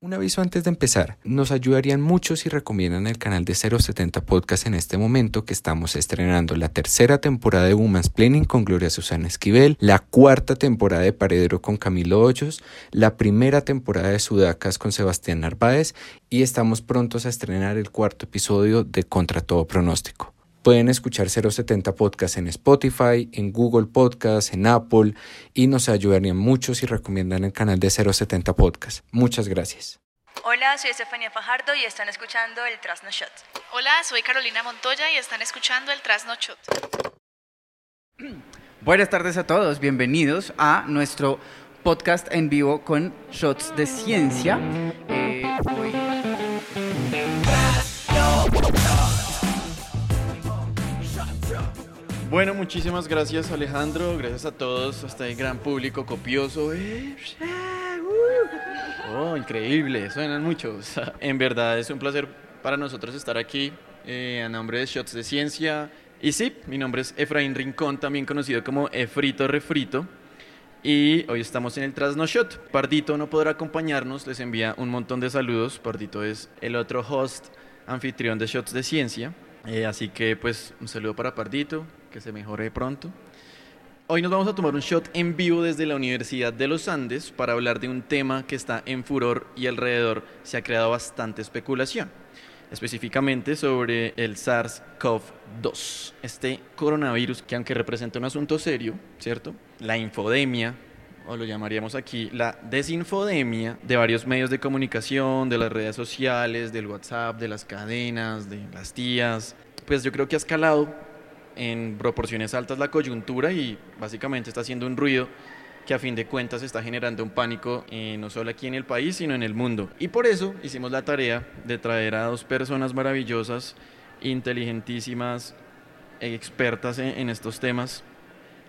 Un aviso antes de empezar, nos ayudarían mucho si recomiendan el canal de 070 Podcast en este momento que estamos estrenando la tercera temporada de Woman's Planning con Gloria Susana Esquivel, la cuarta temporada de Paredero con Camilo Hoyos, la primera temporada de Sudacas con Sebastián Narváez y estamos prontos a estrenar el cuarto episodio de Contra Todo Pronóstico. Pueden escuchar 070 Podcast en Spotify, en Google Podcast, en Apple y nos ayudarían mucho si recomiendan el canal de 070 Podcast. Muchas gracias. Hola, soy Estefanía Fajardo y están escuchando el Trasno Shot. Hola, soy Carolina Montoya y están escuchando el Trasno Shot. Buenas tardes a todos, bienvenidos a nuestro podcast en vivo con Shots de Ciencia. Eh, hoy- Bueno, muchísimas gracias Alejandro, gracias a todos, a este gran público copioso. Eh, Oh, increíble, suenan muchos. En verdad es un placer para nosotros estar aquí eh, a nombre de Shots de Ciencia. Y sí, mi nombre es Efraín Rincón, también conocido como Efrito Refrito. Y hoy estamos en el Trasno Shot. Pardito no podrá acompañarnos, les envía un montón de saludos. Pardito es el otro host, anfitrión de Shots de Ciencia. Eh, así que pues un saludo para Pardito, que se mejore pronto. Hoy nos vamos a tomar un shot en vivo desde la Universidad de los Andes para hablar de un tema que está en furor y alrededor se ha creado bastante especulación. Específicamente sobre el SARS-CoV-2, este coronavirus que aunque representa un asunto serio, ¿cierto? La infodemia, o lo llamaríamos aquí la desinfodemia de varios medios de comunicación, de las redes sociales, del WhatsApp, de las cadenas, de las tías, pues yo creo que ha escalado en proporciones altas la coyuntura y básicamente está haciendo un ruido que a fin de cuentas está generando un pánico eh, no solo aquí en el país, sino en el mundo. Y por eso hicimos la tarea de traer a dos personas maravillosas, inteligentísimas, expertas en, en estos temas.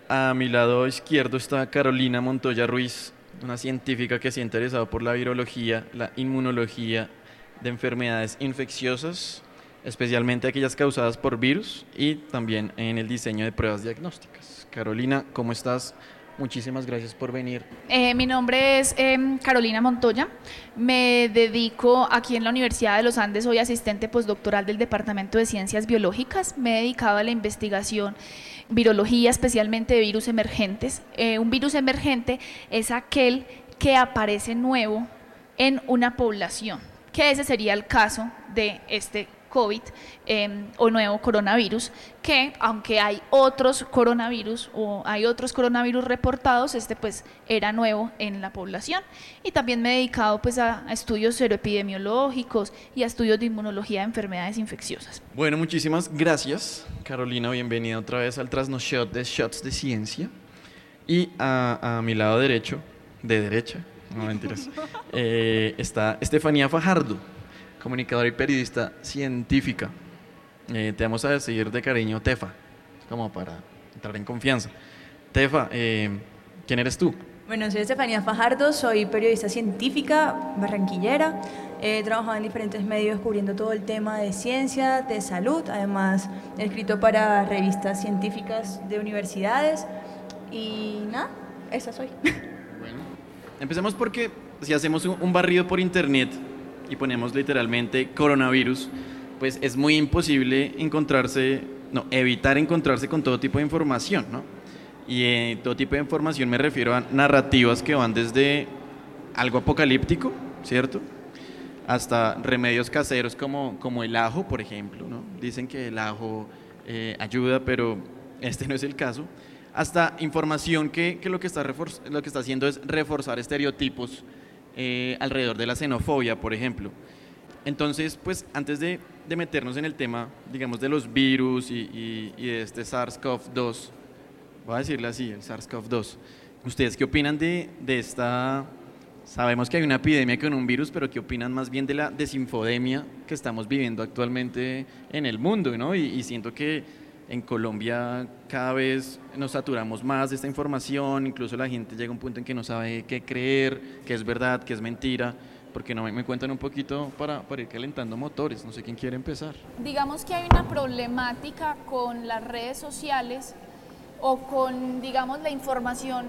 A mi lado izquierdo está Carolina Montoya Ruiz, una científica que se ha interesado por la virología, la inmunología de enfermedades infecciosas, especialmente aquellas causadas por virus y también en el diseño de pruebas diagnósticas. Carolina, ¿cómo estás? Muchísimas gracias por venir. Eh, mi nombre es em, Carolina Montoya. Me dedico aquí en la Universidad de los Andes, soy asistente postdoctoral del Departamento de Ciencias Biológicas. Me he dedicado a la investigación virología, especialmente de virus emergentes. Eh, un virus emergente es aquel que aparece nuevo en una población, que ese sería el caso de este COVID eh, o nuevo coronavirus, que aunque hay otros coronavirus o hay otros coronavirus reportados, este pues era nuevo en la población. Y también me he dedicado pues a, a estudios seroepidemiológicos y a estudios de inmunología de enfermedades infecciosas. Bueno, muchísimas gracias, Carolina. Bienvenida otra vez al Trasno Shot de Shots de Ciencia. Y a, a mi lado derecho, de derecha, no mentiras, eh, está Estefanía Fajardo, comunicadora y periodista científica. Eh, te vamos a decir de cariño Tefa, como para entrar en confianza. Tefa, eh, ¿quién eres tú? Bueno, soy Estefanía Fajardo, soy periodista científica, barranquillera. He trabajado en diferentes medios cubriendo todo el tema de ciencia, de salud. Además, he escrito para revistas científicas de universidades. Y nada, esa soy. Bueno, empecemos porque si hacemos un, un barrido por internet y ponemos literalmente coronavirus, pues es muy imposible encontrarse, no, evitar encontrarse con todo tipo de información, ¿no? Y eh, todo tipo de información me refiero a narrativas que van desde algo apocalíptico, ¿cierto? Hasta remedios caseros como, como el ajo, por ejemplo, ¿no? Dicen que el ajo eh, ayuda, pero este no es el caso hasta información que, que lo, que está lo que está haciendo es reforzar estereotipos eh, alrededor de la xenofobia, por ejemplo. Entonces, pues antes de, meternos en el tema, digamos, de los virus y, y- de este SARS-CoV-2, voy a decirle así, el SARS-CoV-2, ¿ustedes qué opinan de, de esta... Sabemos que hay una epidemia con un virus, pero ¿qué opinan más bien de la desinfodemia que estamos viviendo actualmente en el mundo? ¿no? Y siento que en Colombia cada vez nos saturamos más de esta información, incluso la gente llega a un punto en que no sabe qué creer, qué es verdad, qué es mentira, porque no me, cuentan un poquito para, para ir calentando motores, no sé quién quiere empezar. Digamos que hay una problemática con las redes sociales o con, digamos, la información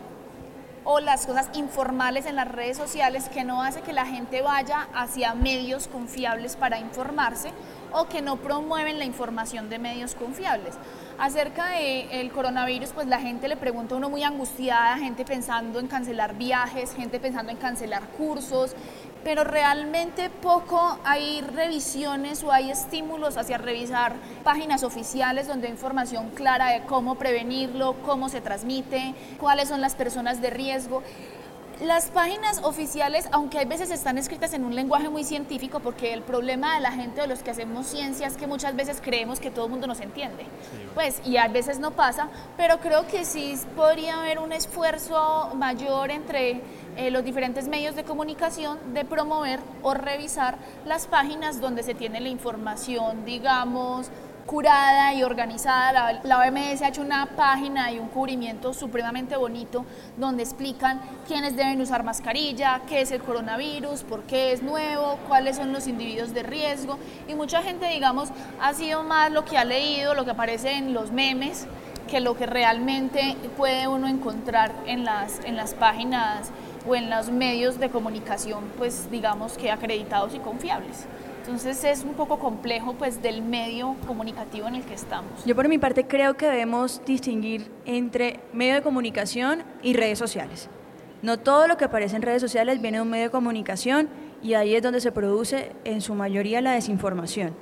o las cosas informales en las redes sociales que no hace que la gente vaya hacia medios confiables para informarse o que no promueven la información de medios confiables. Acerca del coronavirus, pues la gente le pregunta a uno muy angustiada, gente pensando en cancelar viajes, gente pensando en cancelar cursos, pero realmente poco hay revisiones o hay estímulos hacia revisar páginas oficiales donde hay información clara de cómo prevenirlo, cómo se transmite, cuáles son las personas de riesgo. Las páginas oficiales, aunque hay veces están escritas en un lenguaje muy científico, porque el problema de la gente, de los que hacemos ciencia, es que muchas veces creemos que todo el mundo nos entiende. Pues, y a veces no pasa, pero creo que sí podría haber un esfuerzo mayor entre eh, los diferentes medios de comunicación de promover o revisar las páginas donde se tiene la información, digamos, curada y organizada. La, OMS ha hecho una página y un cubrimiento supremamente bonito donde explican quiénes deben usar mascarilla, qué es el coronavirus, por qué es nuevo, cuáles son los individuos de riesgo. Y mucha gente, digamos, ha sido más lo que ha leído, lo que aparece en los memes, que lo que realmente puede uno encontrar en las, en las páginas o en los medios de comunicación, pues digamos que acreditados y confiables. Entonces es un poco complejo pues del medio comunicativo en el que estamos. Yo por mi parte creo que debemos distinguir entre medio de comunicación y redes sociales. No todo lo que aparece en redes sociales viene de un medio de comunicación y ahí es donde se produce en su mayoría la desinformación.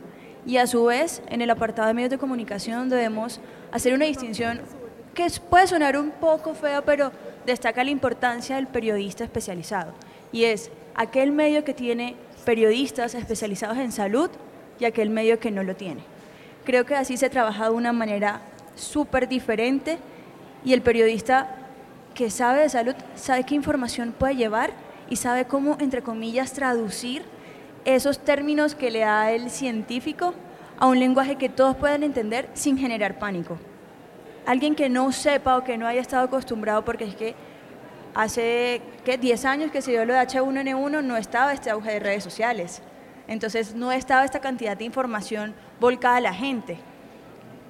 Y a su vez, en el apartado de medios de comunicación debemos hacer una distinción que puede sonar un poco fea, pero destaca la importancia del periodista especializado. Y es aquel medio que tiene periodistas especializados en salud y aquel medio que no lo tiene. Creo que así se trabaja de una manera súper diferente y el periodista que sabe de salud sabe qué información puede llevar y sabe cómo, entre comillas, traducir esos términos que le da el científico a un lenguaje que todos puedan entender sin generar pánico. Alguien que no sepa o que no haya estado acostumbrado, porque es que Hace ¿qué? 10 años que se dio lo de H1N1 no estaba este auge de redes sociales. Entonces no estaba esta cantidad de información volcada a la gente.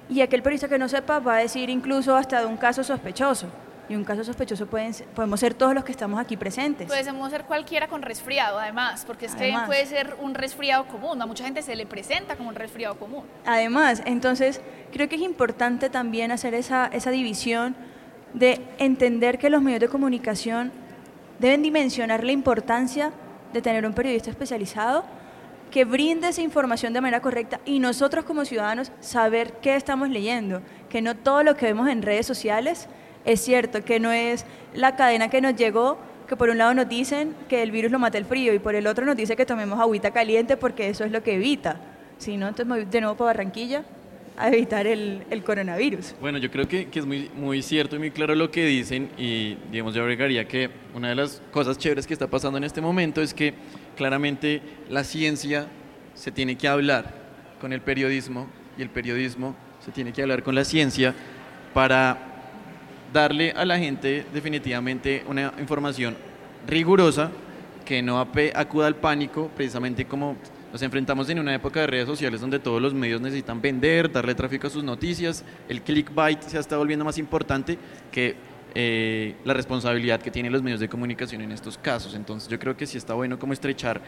Y aquel periodista que no sepa va a decir incluso hasta de un caso sospechoso. Y un caso sospechoso pueden, podemos ser todos los que estamos aquí presentes. Podemos ser cualquiera con resfriado, además, porque es que puede ser un resfriado común. A mucha gente se le presenta como un resfriado común. Además, entonces, creo que es importante también hacer esa, esa división de entender que los medios de comunicación deben dimensionar la importancia de tener un periodista especializado que brinde esa información de manera correcta y nosotros como ciudadanos saber qué estamos leyendo, que no todo lo que vemos en redes sociales es cierto, que no es la cadena que nos llegó, que por un lado nos dicen que el virus lo mata el frío y por el otro nos dice que tomemos agüita caliente porque eso es lo que evita. Si no, entonces de nuevo para Barranquilla a evitar el, coronavirus. Bueno, yo creo que, que, es muy, muy cierto y muy claro lo que dicen y digamos yo agregaría que una de las cosas chéveres que está pasando en este momento es que claramente la ciencia se tiene que hablar con el periodismo y el periodismo se tiene que hablar con la ciencia para darle a la gente definitivamente una información rigurosa que no acuda al pánico, precisamente como nos enfrentamos en una época de redes sociales donde todos los medios necesitan vender, darle tráfico a sus noticias. El clickbait se estado volviendo más importante que eh, la responsabilidad que tienen los medios de comunicación en estos casos. Entonces yo creo que sí está bueno como estrechar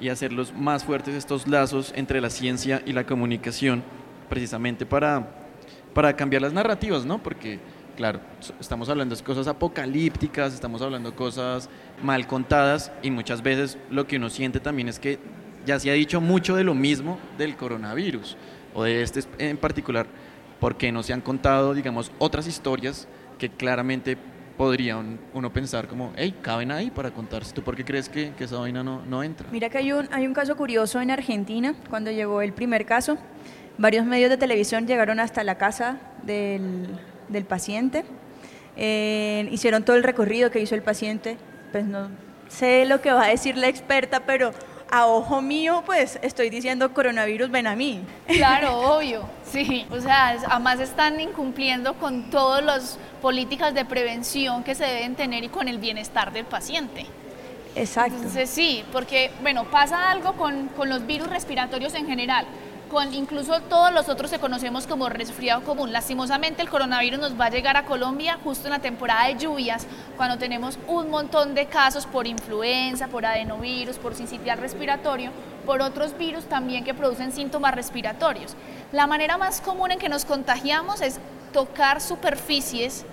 y hacerlos más fuertes estos lazos entre la ciencia y la comunicación, precisamente para, para cambiar las narrativas, ¿no? Porque, claro, estamos hablando de cosas apocalípticas, estamos hablando de cosas mal contadas y muchas veces lo que uno siente también es que ya se ha dicho mucho de lo mismo del coronavirus o de este en particular, porque no se han contado, digamos, otras historias que claramente podrían uno pensar como, hey, caben ahí para contarse. ¿Tú por qué crees que, que esa vaina no, no, entra? Mira que hay un, hay un caso curioso en Argentina, cuando llegó el primer caso, varios medios de televisión llegaron hasta la casa del, del paciente, eh, hicieron todo el recorrido que hizo el paciente, pues no sé lo que va a decir la experta, pero a ojo mío, pues estoy diciendo coronavirus, ven a mí. Claro, obvio, sí. O sea, además están incumpliendo con todas las políticas de prevención que se deben tener y con el bienestar del paciente. Exacto. Entonces sí, porque, bueno, pasa algo con, con los virus respiratorios en general. Con incluso todos los otros que conocemos como resfriado común. Lastimosamente el coronavirus nos va a llegar a Colombia justo en la temporada de lluvias, cuando tenemos un montón de casos por influenza, por adenovirus, por sincitial respiratorio, por otros virus también que producen síntomas respiratorios. La manera más común en que nos contagiamos es tocar superficies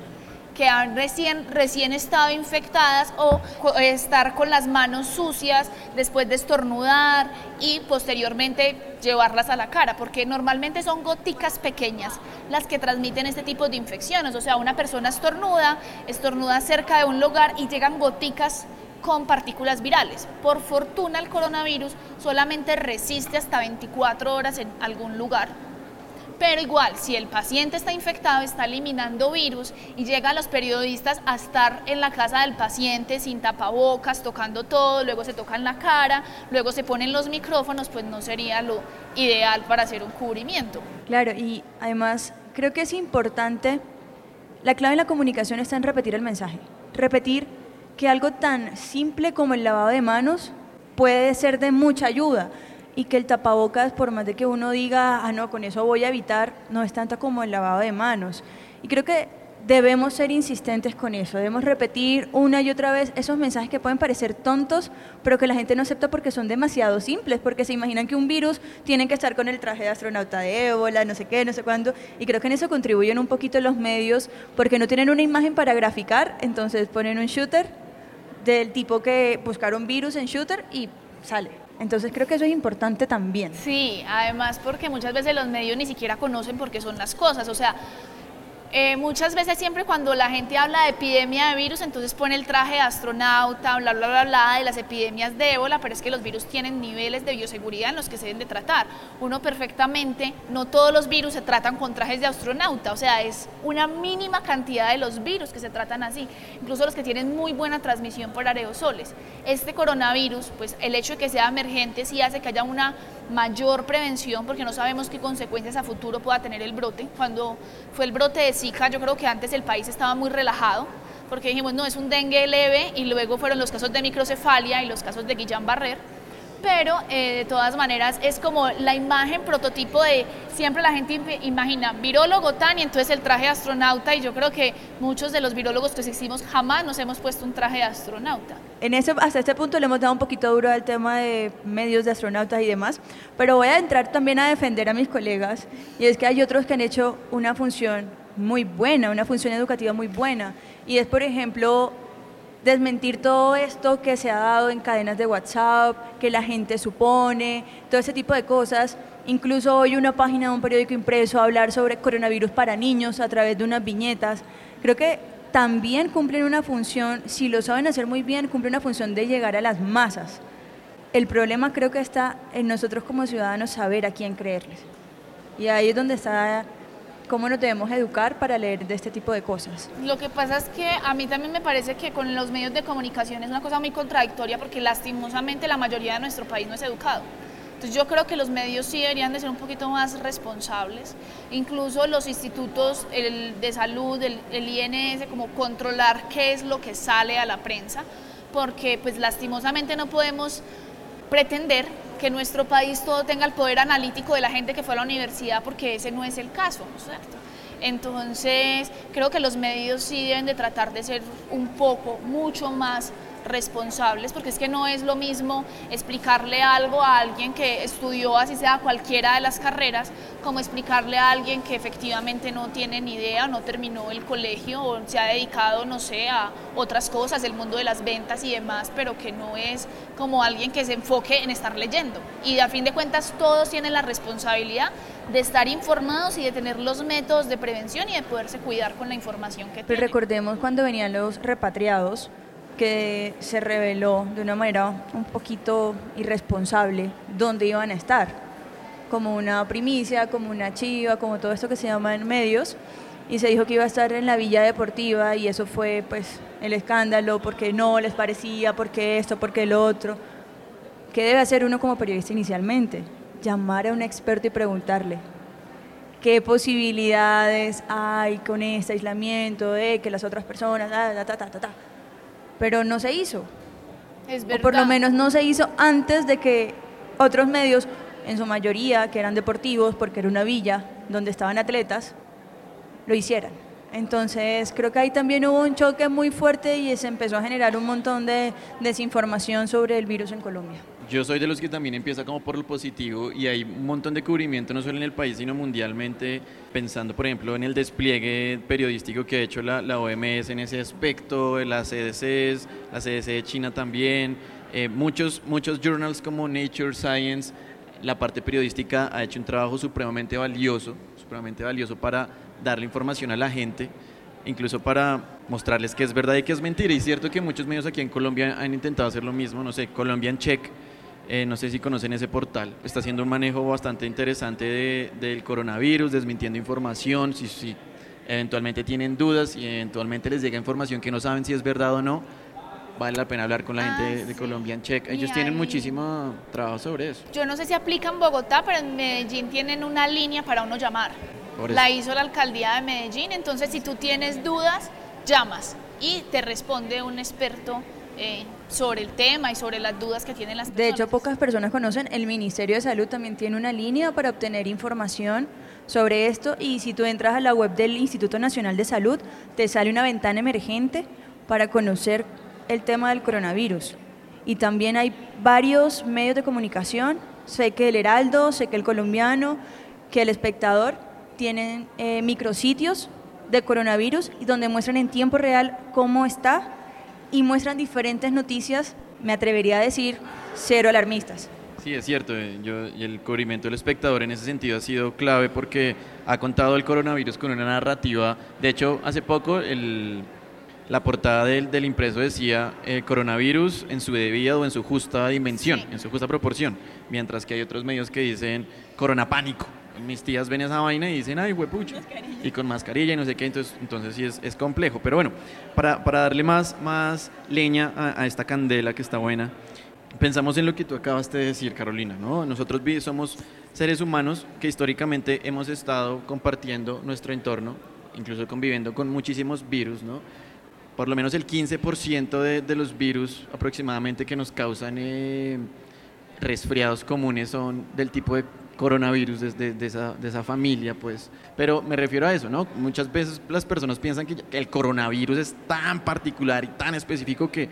que han recién, recién estado infectadas o estar con las manos sucias después de estornudar y posteriormente llevarlas a la cara, porque normalmente son goticas pequeñas las que transmiten este tipo de infecciones. O sea, una persona estornuda, estornuda cerca de un lugar y llegan goticas con partículas virales. Por fortuna el coronavirus solamente resiste hasta 24 horas en algún lugar pero igual, si el paciente está infectado, está eliminando virus y llega a los periodistas a estar en la casa del paciente sin tapabocas, tocando todo, luego se tocan la cara, luego se ponen los micrófonos, pues no sería lo ideal para hacer un cubrimiento. Claro, y además creo que es importante, la clave en la comunicación está en repetir el mensaje, repetir que algo tan simple como el lavado de manos puede ser de mucha ayuda y que el tapabocas, por más de que uno diga, ah, no, con eso voy a evitar, no es tanto como el lavado de manos. Y creo que debemos ser insistentes con eso, debemos repetir una y otra vez esos mensajes que pueden parecer tontos, pero que la gente no acepta porque son demasiado simples, porque se imaginan que un virus tiene que estar con el traje de astronauta de ébola, no sé qué, no sé cuándo, y creo que en eso contribuyen un poquito los medios, porque no tienen una imagen para graficar, entonces ponen un shooter del tipo que buscaron virus en shooter y sale. Entonces creo que eso es importante también. Sí, además porque muchas veces los medios ni siquiera conocen por qué son las cosas. O sea, eh, muchas veces siempre cuando la gente habla de epidemia de virus, entonces pone el traje de astronauta, bla, bla, bla, bla, de las epidemias de ébola, pero es que los virus tienen niveles de bioseguridad en los que se deben de tratar. Uno perfectamente, no todos los virus se tratan con trajes de astronauta, o sea, es una mínima cantidad de los virus que se tratan así, incluso los que tienen muy buena transmisión por aerosoles. Este coronavirus, pues el hecho de que sea emergente sí hace que haya una mayor prevención porque no sabemos qué consecuencias a futuro pueda tener el brote. Cuando fue el brote de Zika, yo creo que antes el país estaba muy relajado porque dijimos, no, es un dengue leve y luego fueron los casos de microcefalia y los casos de Guillain-Barré pero eh, de todas maneras es como la imagen prototipo de siempre la gente imagina virólogo tan y entonces el traje de astronauta y yo creo que muchos de los virólogos que existimos jamás nos hemos puesto un traje de astronauta. En ese, hasta este punto le hemos dado un poquito duro al tema de medios de astronautas y demás, pero voy a entrar también a defender a mis colegas y es que hay otros que han hecho una función muy buena, una función educativa muy buena y es por ejemplo desmentir todo esto que se ha dado en cadenas de WhatsApp, que la gente supone, todo ese tipo de cosas. Incluso hoy una página de un periódico impreso a hablar sobre coronavirus para niños a través de unas viñetas. Creo que también cumplen una función, si lo saben hacer muy bien, cumplen una función de llegar a las masas. El problema creo que está en nosotros como ciudadanos saber a quién creerles. Y ahí es donde está cómo nos debemos educar para leer de este tipo de cosas. Lo que pasa es que a mí también me parece que con los medios de comunicación es una cosa muy contradictoria porque lastimosamente la mayoría de nuestro país no es educado. Entonces yo creo que los medios sí deberían de ser un poquito más responsables, incluso los institutos de salud, el, el INS, como controlar qué es lo que sale a la prensa, porque pues lastimosamente no podemos pretender que nuestro país todo tenga el poder analítico de la gente que fue a la universidad, porque ese no es el caso, ¿cierto? Entonces, creo que los medios sí deben de tratar de ser un poco, mucho más responsables, porque es que no es lo mismo explicarle algo a alguien que estudió así sea cualquiera de las carreras, como explicarle a alguien que efectivamente no tiene ni idea, no terminó el colegio o se ha dedicado, no sé, a otras cosas, el mundo de las ventas y demás, pero que no es como alguien que se enfoque en estar leyendo. Y a fin de cuentas todos tienen la responsabilidad de estar informados y de tener los métodos de prevención y de poderse cuidar con la información que Pero recordemos cuando venían los repatriados, que se reveló de una manera un poquito irresponsable dónde iban a estar, como una primicia, como una chiva, como todo esto que se llama en medios, y se dijo que iba a estar en la Villa Deportiva y eso fue pues el escándalo porque no les parecía, porque esto, porque lo otro. ¿Qué debe hacer uno como periodista inicialmente? Llamar a un experto y preguntarle, qué posibilidades hay con este aislamiento de que las otras personas, pero no se hizo. Es o por lo menos no se hizo antes de que otros medios en su mayoría, que eran deportivos, porque era una villa donde estaban atletas, lo hicieran. Entonces creo que ahí también hubo un choque muy fuerte y se empezó a generar un montón de desinformación sobre el virus en Colombia. Yo soy de los que también empieza como por lo positivo y hay un montón de cubrimiento no solo en el país sino mundialmente, pensando por ejemplo en el despliegue periodístico que ha hecho la, la OMS en ese aspecto, la CDC, la CDC de China también, eh, muchos, muchos journals como Nature, Science, la parte periodística ha hecho un trabajo supremamente valioso, supremamente valioso para darle información a la gente, incluso para mostrarles que es verdad y que es mentira. Y es cierto que muchos medios aquí en Colombia han intentado hacer lo mismo, no sé, Colombian Check, eh, no sé si conocen ese portal, está haciendo un manejo bastante interesante del coronavirus, desmintiendo información, si, si eventualmente tienen dudas y eventualmente les llega información que no saben si es verdad o no, vale la pena hablar con la gente ah, de Colombian Check. Ellos tienen muchísimo trabajo sobre eso. Yo no sé si aplica en Bogotá, pero en Medellín tienen una línea para uno llamar. La hizo la alcaldía de Medellín, entonces si tú tienes dudas, llamas y te responde un experto eh, sobre el tema y sobre las dudas que tienen las personas. De hecho, pocas personas conocen, el Ministerio de Salud también tiene una línea para obtener información sobre esto y si tú entras a la web del Instituto Nacional de Salud, te sale una ventana emergente para conocer el tema del coronavirus. Y también hay varios medios de comunicación, sé que el Heraldo, sé que el colombiano, que el espectador, tienen eh, micrositios de coronavirus y donde muestran en tiempo real cómo está y muestran diferentes noticias, me atrevería a decir, cero alarmistas. Sí, es cierto. Eh, yo, y el cubrimiento del espectador en ese sentido ha sido clave porque ha contado el coronavirus con una narrativa. De hecho, hace poco el, la portada del, del impreso decía eh, coronavirus en su debida o en su justa dimensión, en su justa proporción, mientras que hay otros medios que dicen corona pánico mis tías ven esa vaina y dicen, ay, huepucho, y con mascarilla y no sé qué, entonces, entonces sí es, es complejo. Pero bueno, para, para, darle más, más leña a, esta candela que está buena, pensamos en lo que tú acabas de decir, Carolina, ¿no? Nosotros somos seres humanos que históricamente hemos estado compartiendo nuestro entorno, incluso conviviendo con muchísimos virus, ¿no? Por lo menos el 15% de, de, los virus aproximadamente que nos causan eh, resfriados comunes son del tipo de coronavirus de, de, esa, familia, pues. Pero me refiero a eso, ¿no? Muchas veces las personas piensan que el coronavirus es tan particular y tan específico que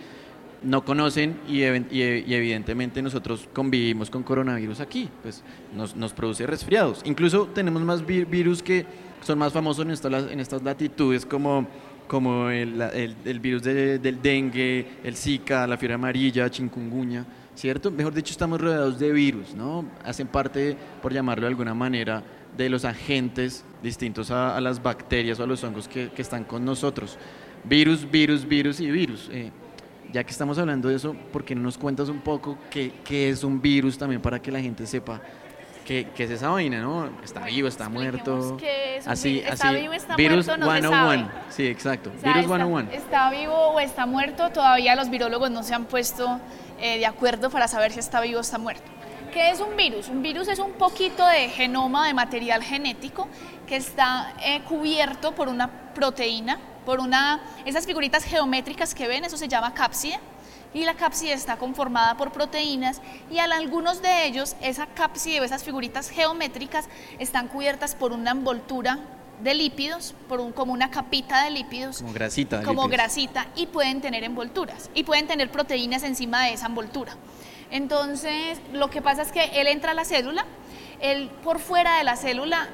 no conocen y, y, evidentemente nosotros convivimos con coronavirus aquí, pues nos, produce resfriados. Incluso tenemos más virus que son más famosos en estas, latitudes como el virus del dengue, el Zika, la fiebre amarilla, chikungunya. ¿Cierto? Mejor dicho, estamos rodeados de virus, ¿no? Hacen parte, por llamarlo de alguna manera, de los agentes distintos a, las bacterias o a los hongos que, están con nosotros. Virus, virus, virus y virus. Eh, ya que estamos hablando de eso, ¿por qué no nos cuentas un poco qué, qué es un virus también para que la gente sepa qué, qué es esa vaina, ¿no? Está vivo, está muerto. así, está vivo, está virus muerto, no 101. Sí, exacto. virus está, 101. Está vivo o está muerto, todavía los virólogos no se han puesto eh, de acuerdo para saber si está vivo o está muerto. ¿Qué es un virus? Un virus es un poquito de genoma, de material genético que está eh, cubierto por una proteína, por una, esas figuritas geométricas que ven, eso se llama cápside, y la cápside está conformada por proteínas y a algunos de ellos esa cápside o esas figuritas geométricas están cubiertas por una envoltura de lípidos, por un, como una capita de lípidos. Como grasita. como grasita y pueden tener envolturas y pueden tener proteínas encima de esa envoltura. Entonces, lo que pasa es que él entra a la célula, él por fuera de la célula,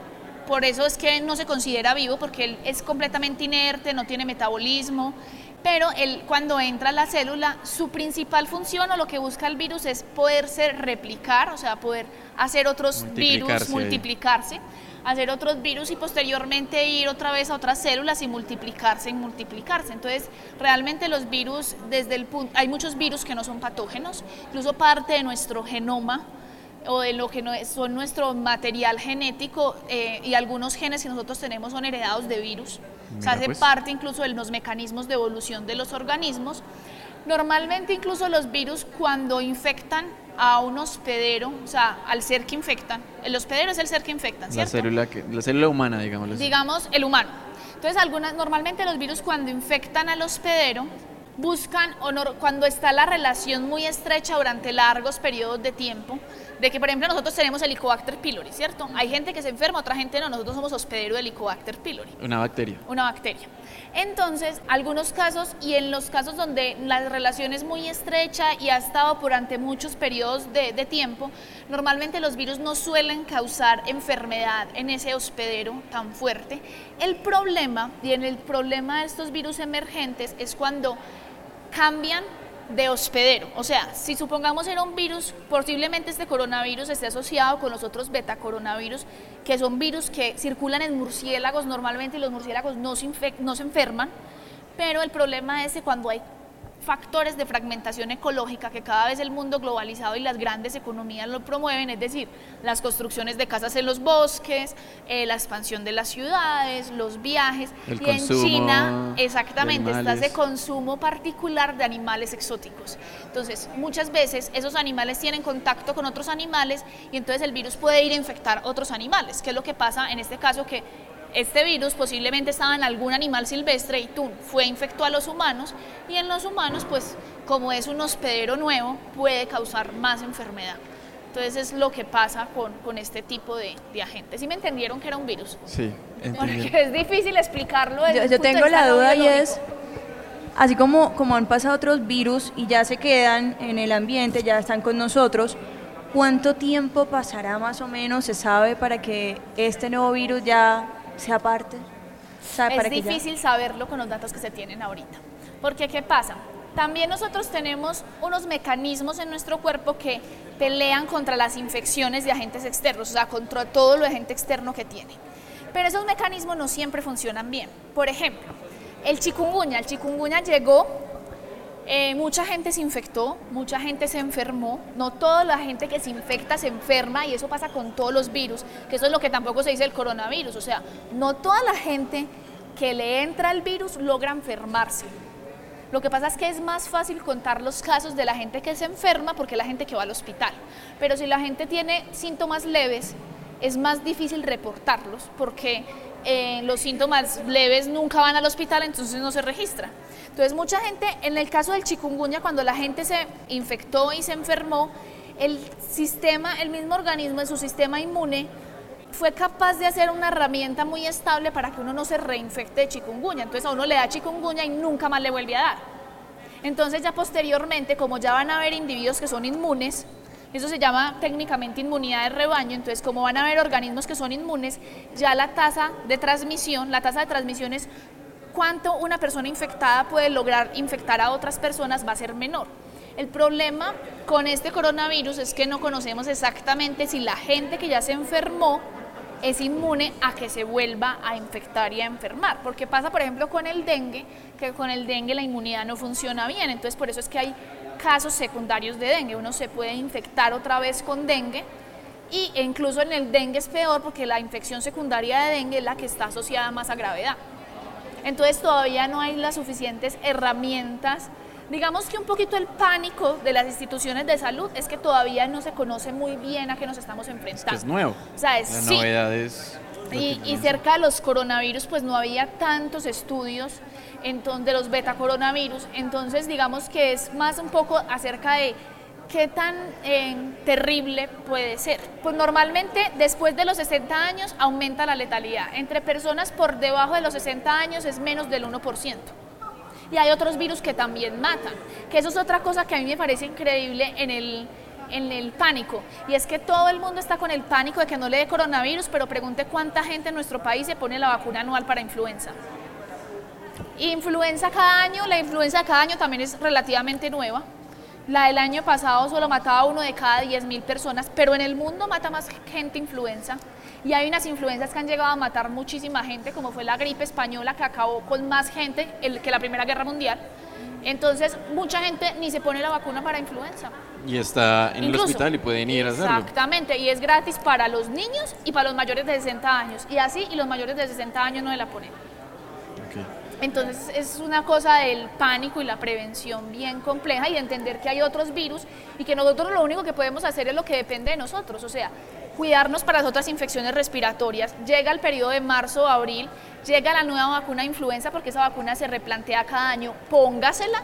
por eso es que no se considera vivo, porque él es completamente inerte, no tiene metabolismo, pero él cuando entra a la célula, su principal función o lo que busca el virus es poderse replicar, o sea, poder hacer otros virus, multiplicarse hacer otros virus y posteriormente ir otra vez a otras células y multiplicarse y multiplicarse. Entonces, realmente los virus, desde el punto, hay muchos virus que no son patógenos, incluso parte de nuestro genoma o de lo que no es, son nuestro material genético eh, y algunos genes que nosotros tenemos son heredados de virus. o sea, hace pues. parte incluso de los mecanismos de evolución de los organismos. Normalmente incluso los virus cuando infectan a un hospedero, o sea, al ser que infectan. El hospedero es el ser que infectan, ¿cierto? La célula, la célula humana, digamos. Digamos, el humano. Entonces, algunas, normalmente los virus cuando infectan al hospedero, buscan, honor, cuando está la relación muy estrecha durante largos periodos de tiempo, de que, por ejemplo, nosotros tenemos Helicobacter pylori, ¿cierto? Hay gente que se enferma, otra gente no, nosotros somos hospedero de Helicobacter pylori. Una bacteria. Una bacteria. Entonces, algunos casos, y en los casos donde la relación es muy estrecha y ha estado durante muchos periodos de, de tiempo, normalmente los virus no suelen causar enfermedad en ese hospedero tan fuerte. El problema, y en el problema de estos virus emergentes, es cuando cambian de hospedero. O sea, si supongamos era un virus, posiblemente este coronavirus esté asociado con los otros betacoronavirus, que son virus que circulan en murciélagos normalmente y los murciélagos no se, no se enferman, pero el problema es que cuando hay factores de fragmentación ecológica que cada vez el mundo globalizado y las grandes economías lo promueven, es decir, las construcciones de casas en los bosques, eh, la expansión de las ciudades, los viajes. El y en China, exactamente, de está ese consumo particular de animales exóticos. Entonces, muchas veces esos animales tienen contacto con otros animales y entonces el virus puede ir a infectar otros animales, que es lo que pasa en este caso que este virus posiblemente estaba en algún animal silvestre y tú fue infectó a los humanos y en los humanos pues como es un hospedero nuevo puede causar más enfermedad. Entonces es lo que pasa con, con este tipo de, de agentes. ¿Sí me entendieron que era un virus? Sí, entendí. Porque es difícil explicarlo. desde Yo, yo tengo la duda y es, así como, como han pasado otros virus y ya se quedan en el ambiente, ya están con nosotros, ¿cuánto tiempo pasará más o menos, se sabe, para que este nuevo virus ya sea parte? O sea, para es ya- difícil saberlo con los datos que se tienen ahorita. Porque ¿qué pasa? También nosotros tenemos unos mecanismos en nuestro cuerpo que pelean contra las infecciones de agentes externos, o sea, contra todo lo agente externo que tiene. Pero esos mecanismos no siempre funcionan bien. Por ejemplo, el chikungunya. El chikungunya llegó, eh, mucha gente se infectó, mucha gente se enfermó. No toda la gente que se infecta se enferma y eso pasa con todos los virus, que eso es lo que tampoco se dice el coronavirus. O sea, no toda la gente que le entra el virus logra enfermarse. Lo que pasa es que es más fácil contar los casos de la gente que se enferma porque la gente que va al hospital. Pero si la gente tiene síntomas leves, es más difícil reportarlos porque eh, los síntomas leves nunca van al hospital, entonces no se registra. Entonces mucha gente, en el caso del chikungunya, cuando la gente se infectó y se enfermó, el sistema, el mismo organismo en su sistema inmune fue capaz de hacer una herramienta muy estable para que uno no se reinfecte de chikungunya. Entonces a uno le da chikungunya y nunca más le vuelve a dar. Entonces ya posteriormente, como ya van a haber individuos que son inmunes, eso se llama técnicamente inmunidad de rebaño, entonces como van a haber organismos que son inmunes, ya la tasa de transmisión, la tasa de transmisión es cuánto una persona infectada puede lograr infectar a otras personas va a ser menor. El problema con este coronavirus es que no conocemos exactamente si la gente que ya se enfermó es inmune a que se vuelva a infectar y a enfermar. Porque pasa, por ejemplo, con el dengue, que con el dengue la inmunidad no funciona bien. Entonces, por eso es que hay casos secundarios de dengue. Uno se puede infectar otra vez con dengue y e incluso en el dengue es peor porque la infección secundaria de dengue es la que está asociada más a gravedad. Entonces todavía no hay las suficientes herramientas. Digamos que un poquito el pánico de las instituciones de salud es que todavía no se conoce muy bien a qué nos estamos Que enfrentando. es nuevo. O sea, es La sí. novedad es... que Y, y cerca de los coronavirus, pues no había tantos estudios entonces, de los betacoronavirus. Entonces, digamos que es más un poco acerca de qué tan eh, terrible puede ser. Pues normalmente después de los 60 años aumenta la letalidad. Entre personas por debajo de los 60 años es menos del 1%. Y hay otros virus que también matan, que eso es otra cosa que a mí me parece increíble en el, en el pánico. Y es que todo el mundo está con el pánico de que no le dé coronavirus, pero pregunte cuánta gente en nuestro país se pone la vacuna anual para influenza. Influenza cada año, la influenza de cada año también es relativamente nueva. La del año pasado solo mataba a uno de cada 10 mil personas, pero en el mundo mata más gente influenza. Y hay unas influencias que han llegado a matar muchísima gente, como fue la gripe española, que acabó con más gente el- que la Primera Guerra Mundial. Entonces, mucha gente ni se pone la vacuna para influenza. Y está en el Incluso. hospital y pueden ir a hacerlo. Exactamente, y es gratis para los niños y para los mayores de 60 años. Y así, y los mayores de 60 años no se la ponen. Entonces es una cosa del pánico y la prevención bien compleja y de entender que hay otros virus y que nosotros lo único que podemos hacer es lo que depende de nosotros. O sea, cuidarnos para las otras infecciones respiratorias. Llega el periodo de marzo, abril, llega la nueva vacuna de influenza porque esa vacuna se replantea cada año, póngasela,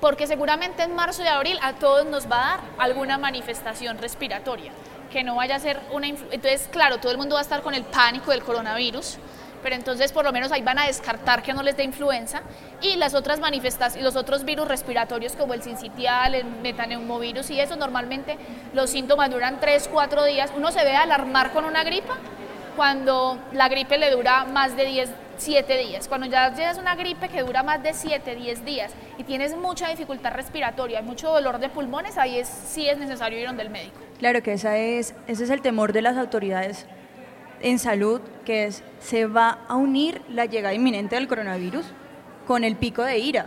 porque seguramente en marzo y abril a todos nos va a dar alguna manifestación respiratoria, que no vaya a ser una... Entonces, claro, todo el mundo va a estar con el pánico del coronavirus, pero entonces por lo menos ahí van a descartar que no les dé influenza y las otras manifestaciones, los otros virus respiratorios como el sincitial, el metaneumovirus y eso normalmente los síntomas duran 3, 4 días. Uno se ve alarmar con una gripa cuando la gripe le dura más de 10, 7 días. Cuando ya tienes una gripe que dura más de 7, 10 días y tienes mucha dificultad respiratoria, mucho dolor de pulmones, ahí es, sí es necesario ir donde el médico. Claro que esa es, ese es el temor de las autoridades en salud, que es, se va a unir la llegada inminente del coronavirus con el pico de ira.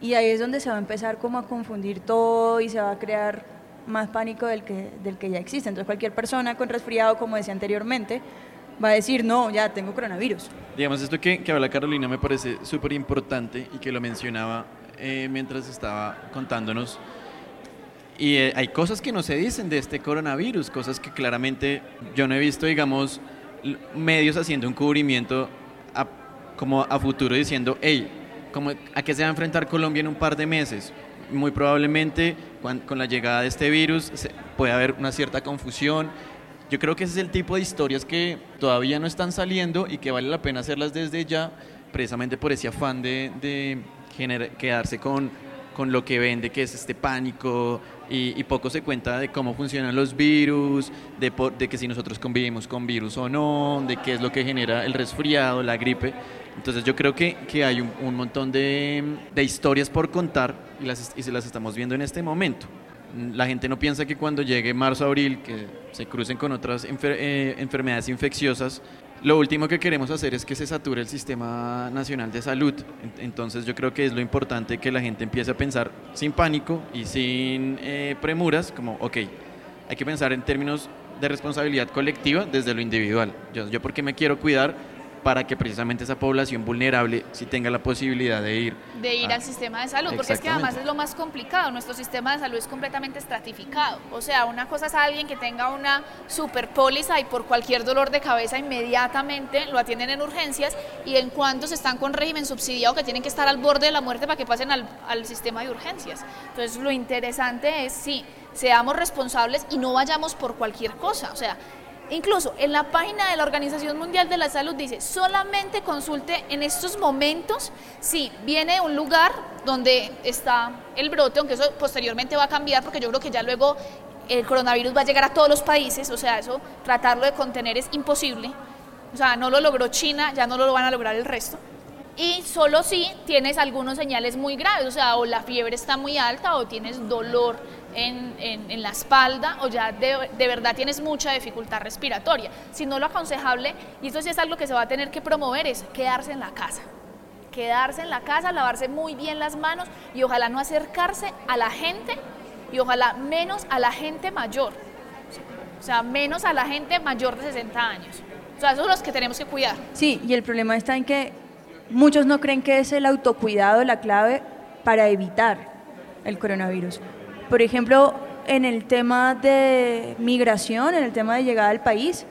Y ahí es donde se va a empezar como a confundir todo y se va a crear más pánico del que, del que ya existe. Entonces cualquier persona con resfriado, como decía anteriormente, va a decir, no, ya tengo coronavirus. Digamos, esto que, que habla Carolina me parece súper importante y que lo mencionaba eh, mientras estaba contándonos y eh, hay cosas que no se dicen de este coronavirus, cosas que claramente yo no he visto, digamos, medios haciendo un cubrimiento como a futuro diciendo, hey, como, ¿a qué se va a enfrentar Colombia en un par de meses? Muy probablemente con la llegada de este virus puede haber una cierta confusión. Yo creo que ese es el tipo de historias que todavía no están saliendo y que vale la pena hacerlas desde ya, precisamente por ese afán de, de quedarse con, con lo que vende, que es este pánico, y, poco se cuenta de cómo funcionan los virus, de, de, que si nosotros convivimos con virus o no, de qué es lo que genera el resfriado, la gripe. Entonces yo creo que, que hay un, montón de, de, historias por contar y, las, y se las estamos viendo en este momento. La gente no piensa que cuando llegue marzo, abril, que se crucen con otras eh, enfermedades infecciosas, lo último que queremos hacer es que se sature el sistema nacional de salud. Entonces yo creo que es lo importante que la gente empiece a pensar sin pánico y sin eh, premuras, como, ok, hay que pensar en términos de responsabilidad colectiva desde lo individual. Yo, yo porque me quiero cuidar, para que precisamente esa población vulnerable sí tenga la posibilidad de ir. De ir al sistema de salud, porque es que además es lo más complicado, nuestro sistema de salud es completamente estratificado, o sea, una cosa es alguien que tenga una superpóliza y por cualquier dolor de cabeza inmediatamente lo atienden en urgencias y en cuanto se están con régimen subsidiado que tienen que estar al borde de la muerte para que pasen al, al sistema de urgencias. Entonces lo interesante es, sí, seamos responsables y no vayamos por cualquier cosa, o sea, Incluso en la página de la Organización Mundial de la Salud dice, solamente consulte en estos momentos si viene un lugar donde está el brote, aunque eso posteriormente va a cambiar porque yo creo que ya luego el coronavirus va a llegar a todos los países, o sea, eso tratarlo de contener es imposible. O sea, no lo logró China, ya no lo van a lograr el resto. Y solo si tienes algunos señales muy graves, o sea, o la fiebre está muy alta o tienes dolor en, en, la espalda o ya de, de, verdad tienes mucha dificultad respiratoria. Si no, lo aconsejable, y esto sí es algo que se va a tener que promover, es quedarse en la casa. Quedarse en la casa, lavarse muy bien las manos y ojalá no acercarse a la gente y ojalá menos a la gente mayor. O sea, menos a la gente mayor de 60 años. O sea, esos son los que tenemos que cuidar. Sí, y el problema está en que muchos no creen que es el autocuidado la clave para evitar el coronavirus por ejemplo, en el tema de migración, en el tema de llegada al país.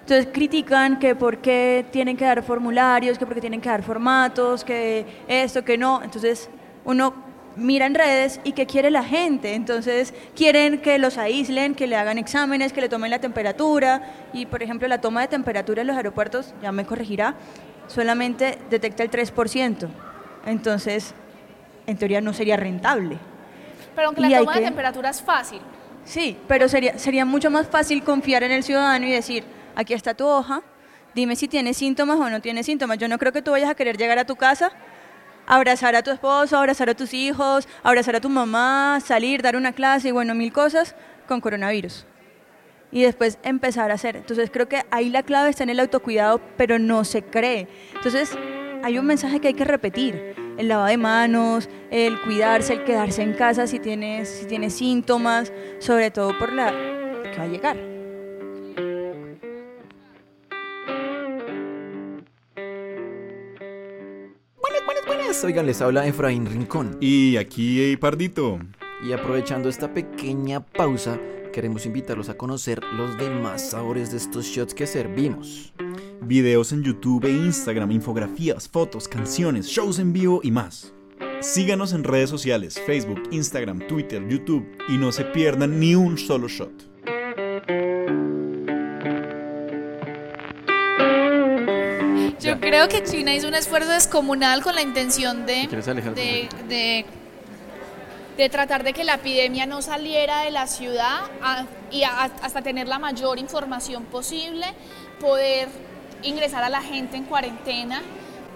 Entonces critican que por qué tienen que dar formularios, que por qué tienen que dar formatos, que esto, que no. Entonces uno mira en redes y qué quiere la gente. Entonces quieren que los aíslen, que le hagan exámenes, que le tomen la temperatura. Y por ejemplo la toma de temperatura en los aeropuertos, ya me corregirá, solamente detecta el 3%. Entonces, en teoría no sería rentable. Pero aunque la toma de temperatura es fácil. Sí, pero sería, sería mucho más fácil confiar en el ciudadano y decir, aquí está tu hoja, dime si tienes síntomas o no tienes síntomas. Yo no creo que tú vayas a querer llegar a tu casa, abrazar a tu esposo, abrazar a tus hijos, abrazar a tu mamá, salir, dar una clase y bueno, mil cosas con coronavirus. Y después empezar a hacer. Entonces creo que ahí la clave está en el autocuidado, pero no se cree. Entonces hay un mensaje que hay que repetir el lavado de manos, el cuidarse, el quedarse en casa si tienes, si tienes síntomas, sobre todo por la que va a llegar. Buenas, buenas, buenas. Oigan, les habla Efraín Rincón. Y aquí Pardito. Y aprovechando esta pequeña pausa, queremos invitarlos a conocer los demás sabores de estos shots que servimos. Videos en YouTube e Instagram, infografías, fotos, canciones, shows en vivo y más. Síganos en redes sociales, Facebook, Instagram, Twitter, YouTube y no se pierdan ni un solo shot. Yo creo que China hizo un esfuerzo descomunal con la intención de, ¿Quieres alejarte? de, de- de tratar de que la epidemia no saliera de la ciudad y hasta tener la mayor información posible, poder ingresar a la gente en cuarentena,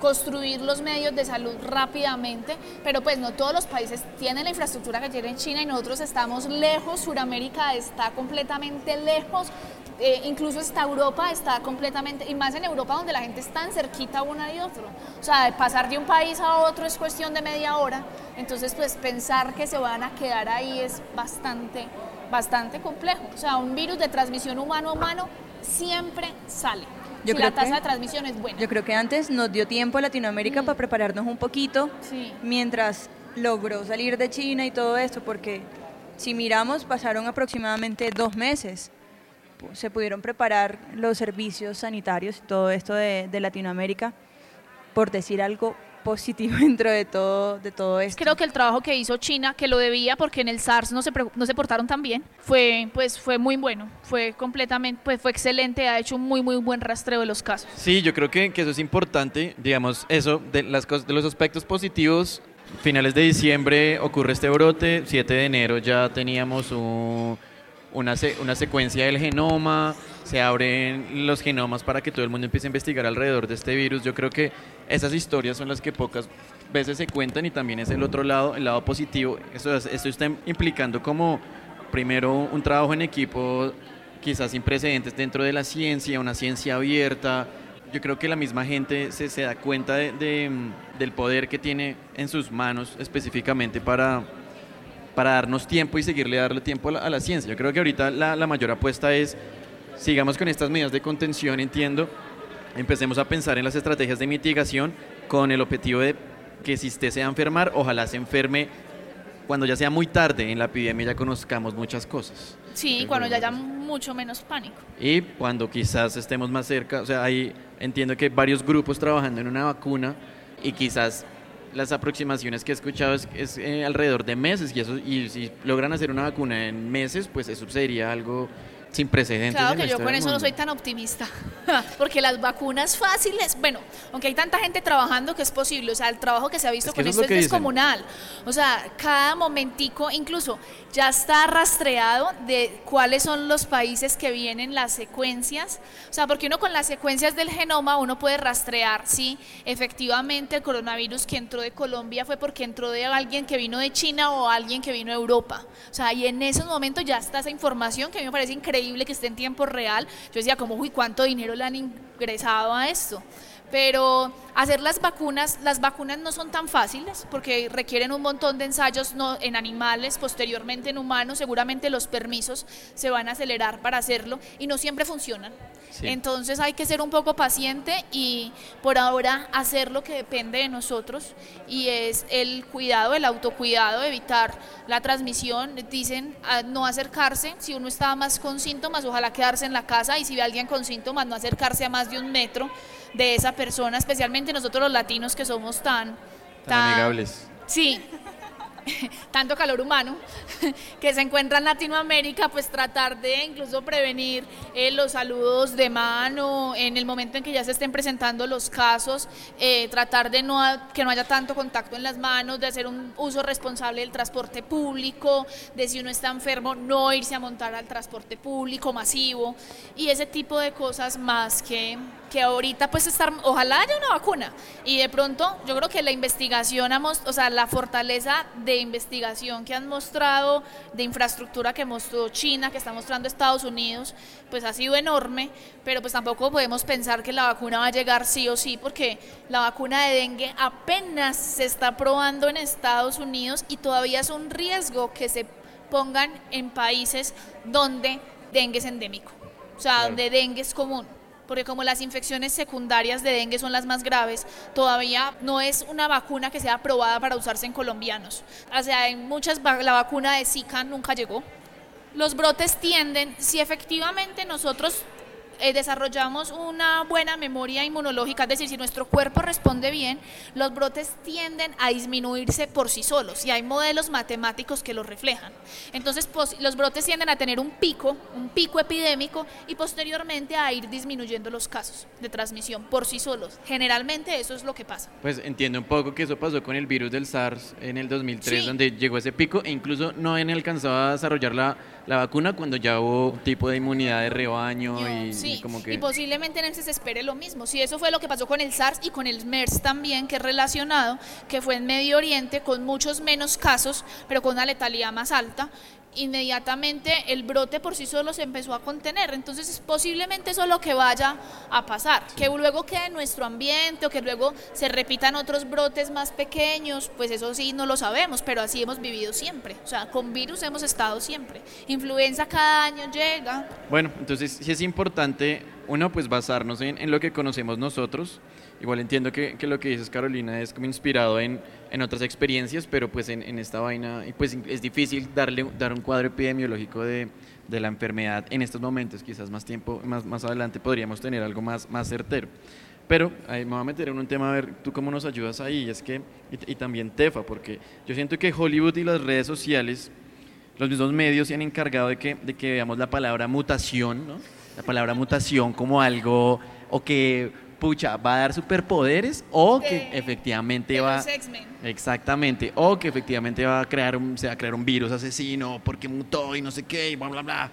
construir los medios de salud rápidamente, pero pues no todos los países tienen la infraestructura que tiene China y nosotros estamos lejos, Sudamérica está completamente lejos, eh, incluso hasta Europa está completamente, y más en Europa donde la gente es tan cerquita una y otro. O sea, de pasar de un país a otro es cuestión de media hora, entonces pues pensar que se van a quedar ahí es bastante, bastante complejo. O sea, un virus de transmisión humano a humano siempre sale. Yo si creo la tasa que- de transmisión es buena. Yo creo que antes nos dio tiempo a Latinoamérica para prepararnos un poquito Sí. mientras logró salir de China y todo esto, porque si miramos pasaron aproximadamente dos meses. Se pudieron preparar los servicios sanitarios y todo esto de, de Latinoamérica, por decir algo positivo dentro de todo, de todo esto. Creo que el trabajo que hizo China, que lo debía porque en el SARS no se, no se portaron tan bien, fue, pues, fue muy bueno, fue completamente, pues fue excelente, ha hecho un muy, muy buen rastreo de los casos. Sí, yo creo que, que eso es importante, digamos, eso, de, las cosas, de los aspectos positivos. Finales de diciembre ocurre este brote, 7 de enero ya teníamos un- una, se- una secuencia del genoma, se abren los genomas para que todo el mundo empiece a investigar alrededor de este virus. Yo creo que esas historias son las que pocas veces se cuentan y también es el otro lado, el lado positivo. Esto, es- esto está implicando como, primero, un trabajo en equipo quizás sin precedentes dentro de la ciencia, una ciencia abierta. Yo creo que la misma gente se, se da cuenta de- de, del poder que tiene en sus manos específicamente para, para darnos tiempo y seguirle darle tiempo a la, a la ciencia. Yo creo que ahorita la, la mayor apuesta es, sigamos con estas medidas de contención, entiendo, empecemos a pensar en las estrategias de mitigación con el objetivo de que si usted se va a enfermar, ojalá se enferme cuando ya sea muy tarde en la epidemia ya conozcamos muchas cosas. Sí, cuando ya haya mucho menos pánico. Y cuando quizás estemos más cerca, o sea, ahí entiendo que hay varios grupos trabajando en una vacuna y quizás las aproximaciones que he escuchado es, es, eh, alrededor de meses y eso y si logran hacer una vacuna en meses, pues eso sería algo sin precedentes. Claro que yo con eso no soy tan optimista, porque las vacunas fáciles, bueno, aunque hay tanta gente trabajando que es posible, o sea, el trabajo que se ha visto Es que con esto es es descomunal, o sea, cada momentico, incluso ya está rastreado de cuáles son los países que vienen las secuencias, o sea, porque uno con las secuencias del genoma uno puede rastrear si efectivamente el coronavirus que entró de Colombia fue porque entró de alguien que vino de China o alguien que vino de Europa, o sea, y en esos momentos ya está esa información que a mí me parece increíble que esté en tiempo real. Yo decía, como, uy, ¿cuánto dinero le han ingresado a esto? Pero hacer las vacunas, las vacunas no son tan fáciles porque requieren un montón de ensayos no, en animales, posteriormente en humanos, seguramente los permisos se van a acelerar para hacerlo y no siempre funcionan. Sí. Entonces hay que ser un poco paciente y por ahora hacer lo que depende de nosotros y es el cuidado, el autocuidado, evitar la transmisión. Dicen a no acercarse, si uno está más con síntomas, ojalá quedarse en la casa y si ve a alguien con síntomas, no acercarse a más de un metro de esa persona, especialmente nosotros los latinos que somos tan... Tan amigables. Sí, tanto calor humano que se encuentra en Latinoamérica, pues tratar de incluso prevenir eh, los saludos de mano en el momento en que ya se estén presentando los casos, eh, tratar de no que no haya tanto contacto en las manos, de hacer un uso responsable del transporte público, de si uno está enfermo no irse a montar al transporte público masivo y ese tipo de cosas más que que ahorita pues estar, ojalá haya una vacuna. Y de pronto yo creo que la investigación, o sea, la fortaleza de investigación que han mostrado, de infraestructura que mostró China, que está mostrando Estados Unidos, pues ha sido enorme, pero pues tampoco podemos pensar que la vacuna va a llegar sí o sí, porque la vacuna de dengue apenas se está probando en Estados Unidos y todavía es un riesgo que se pongan en países donde dengue es endémico, o sea, donde dengue es común porque como las infecciones secundarias de dengue son las más graves, todavía no es una vacuna que sea aprobada para usarse en colombianos. O sea, en muchas la vacuna de Zika nunca llegó. los brotes tienden, si efectivamente nosotros eh, desarrollamos una buena memoria inmunológica, es decir, si nuestro cuerpo responde bien, los brotes tienden a disminuirse por sí solos y hay modelos matemáticos que lo reflejan. Entonces, los brotes tienden a tener un pico, un pico epidémico y posteriormente a ir disminuyendo los casos de transmisión por sí solos. Generalmente eso es lo que pasa. Pues entiendo un poco que eso pasó con el virus del SARS en el 2003, donde llegó ese pico e incluso no habían alcanzado a desarrollar la, la vacuna cuando ya hubo tipo de inmunidad de rebaño y y posiblemente en ese se espere lo mismo. Si eso fue lo que pasó con el SARS y con el MERS también, que es relacionado, que fue en Medio Oriente con muchos menos casos, pero con una letalidad más alta, inmediatamente el brote por sí solo se empezó a contener. Entonces, posiblemente eso es lo que vaya a pasar. Que luego quede en nuestro ambiente o que luego se repitan otros brotes más pequeños, pues eso sí no lo sabemos, pero así hemos vivido siempre. O sea, con virus hemos estado siempre. Influenza cada año llega. Bueno, entonces sí es importante, uno, pues basarnos en, en lo que conocemos nosotros Igual entiendo que, que, lo que dices Carolina es como inspirado en, en otras experiencias, pero pues en, en, esta vaina pues es difícil darle dar un cuadro epidemiológico de, de, la enfermedad en estos momentos, quizás más tiempo, más, más adelante podríamos tener algo más, más certero. Pero ahí me voy a meter en un tema a ver tú cómo nos ayudas ahí, y es que, y, y también Tefa, porque yo siento que Hollywood y las redes sociales, los mismos medios se han encargado de que, de que veamos la palabra mutación, ¿no? la palabra mutación como algo, o que pucha, va a dar superpoderes o que efectivamente va exactamente. O que efectivamente va a crear un se va a crear un virus asesino porque mutó y no sé qué y bla bla bla.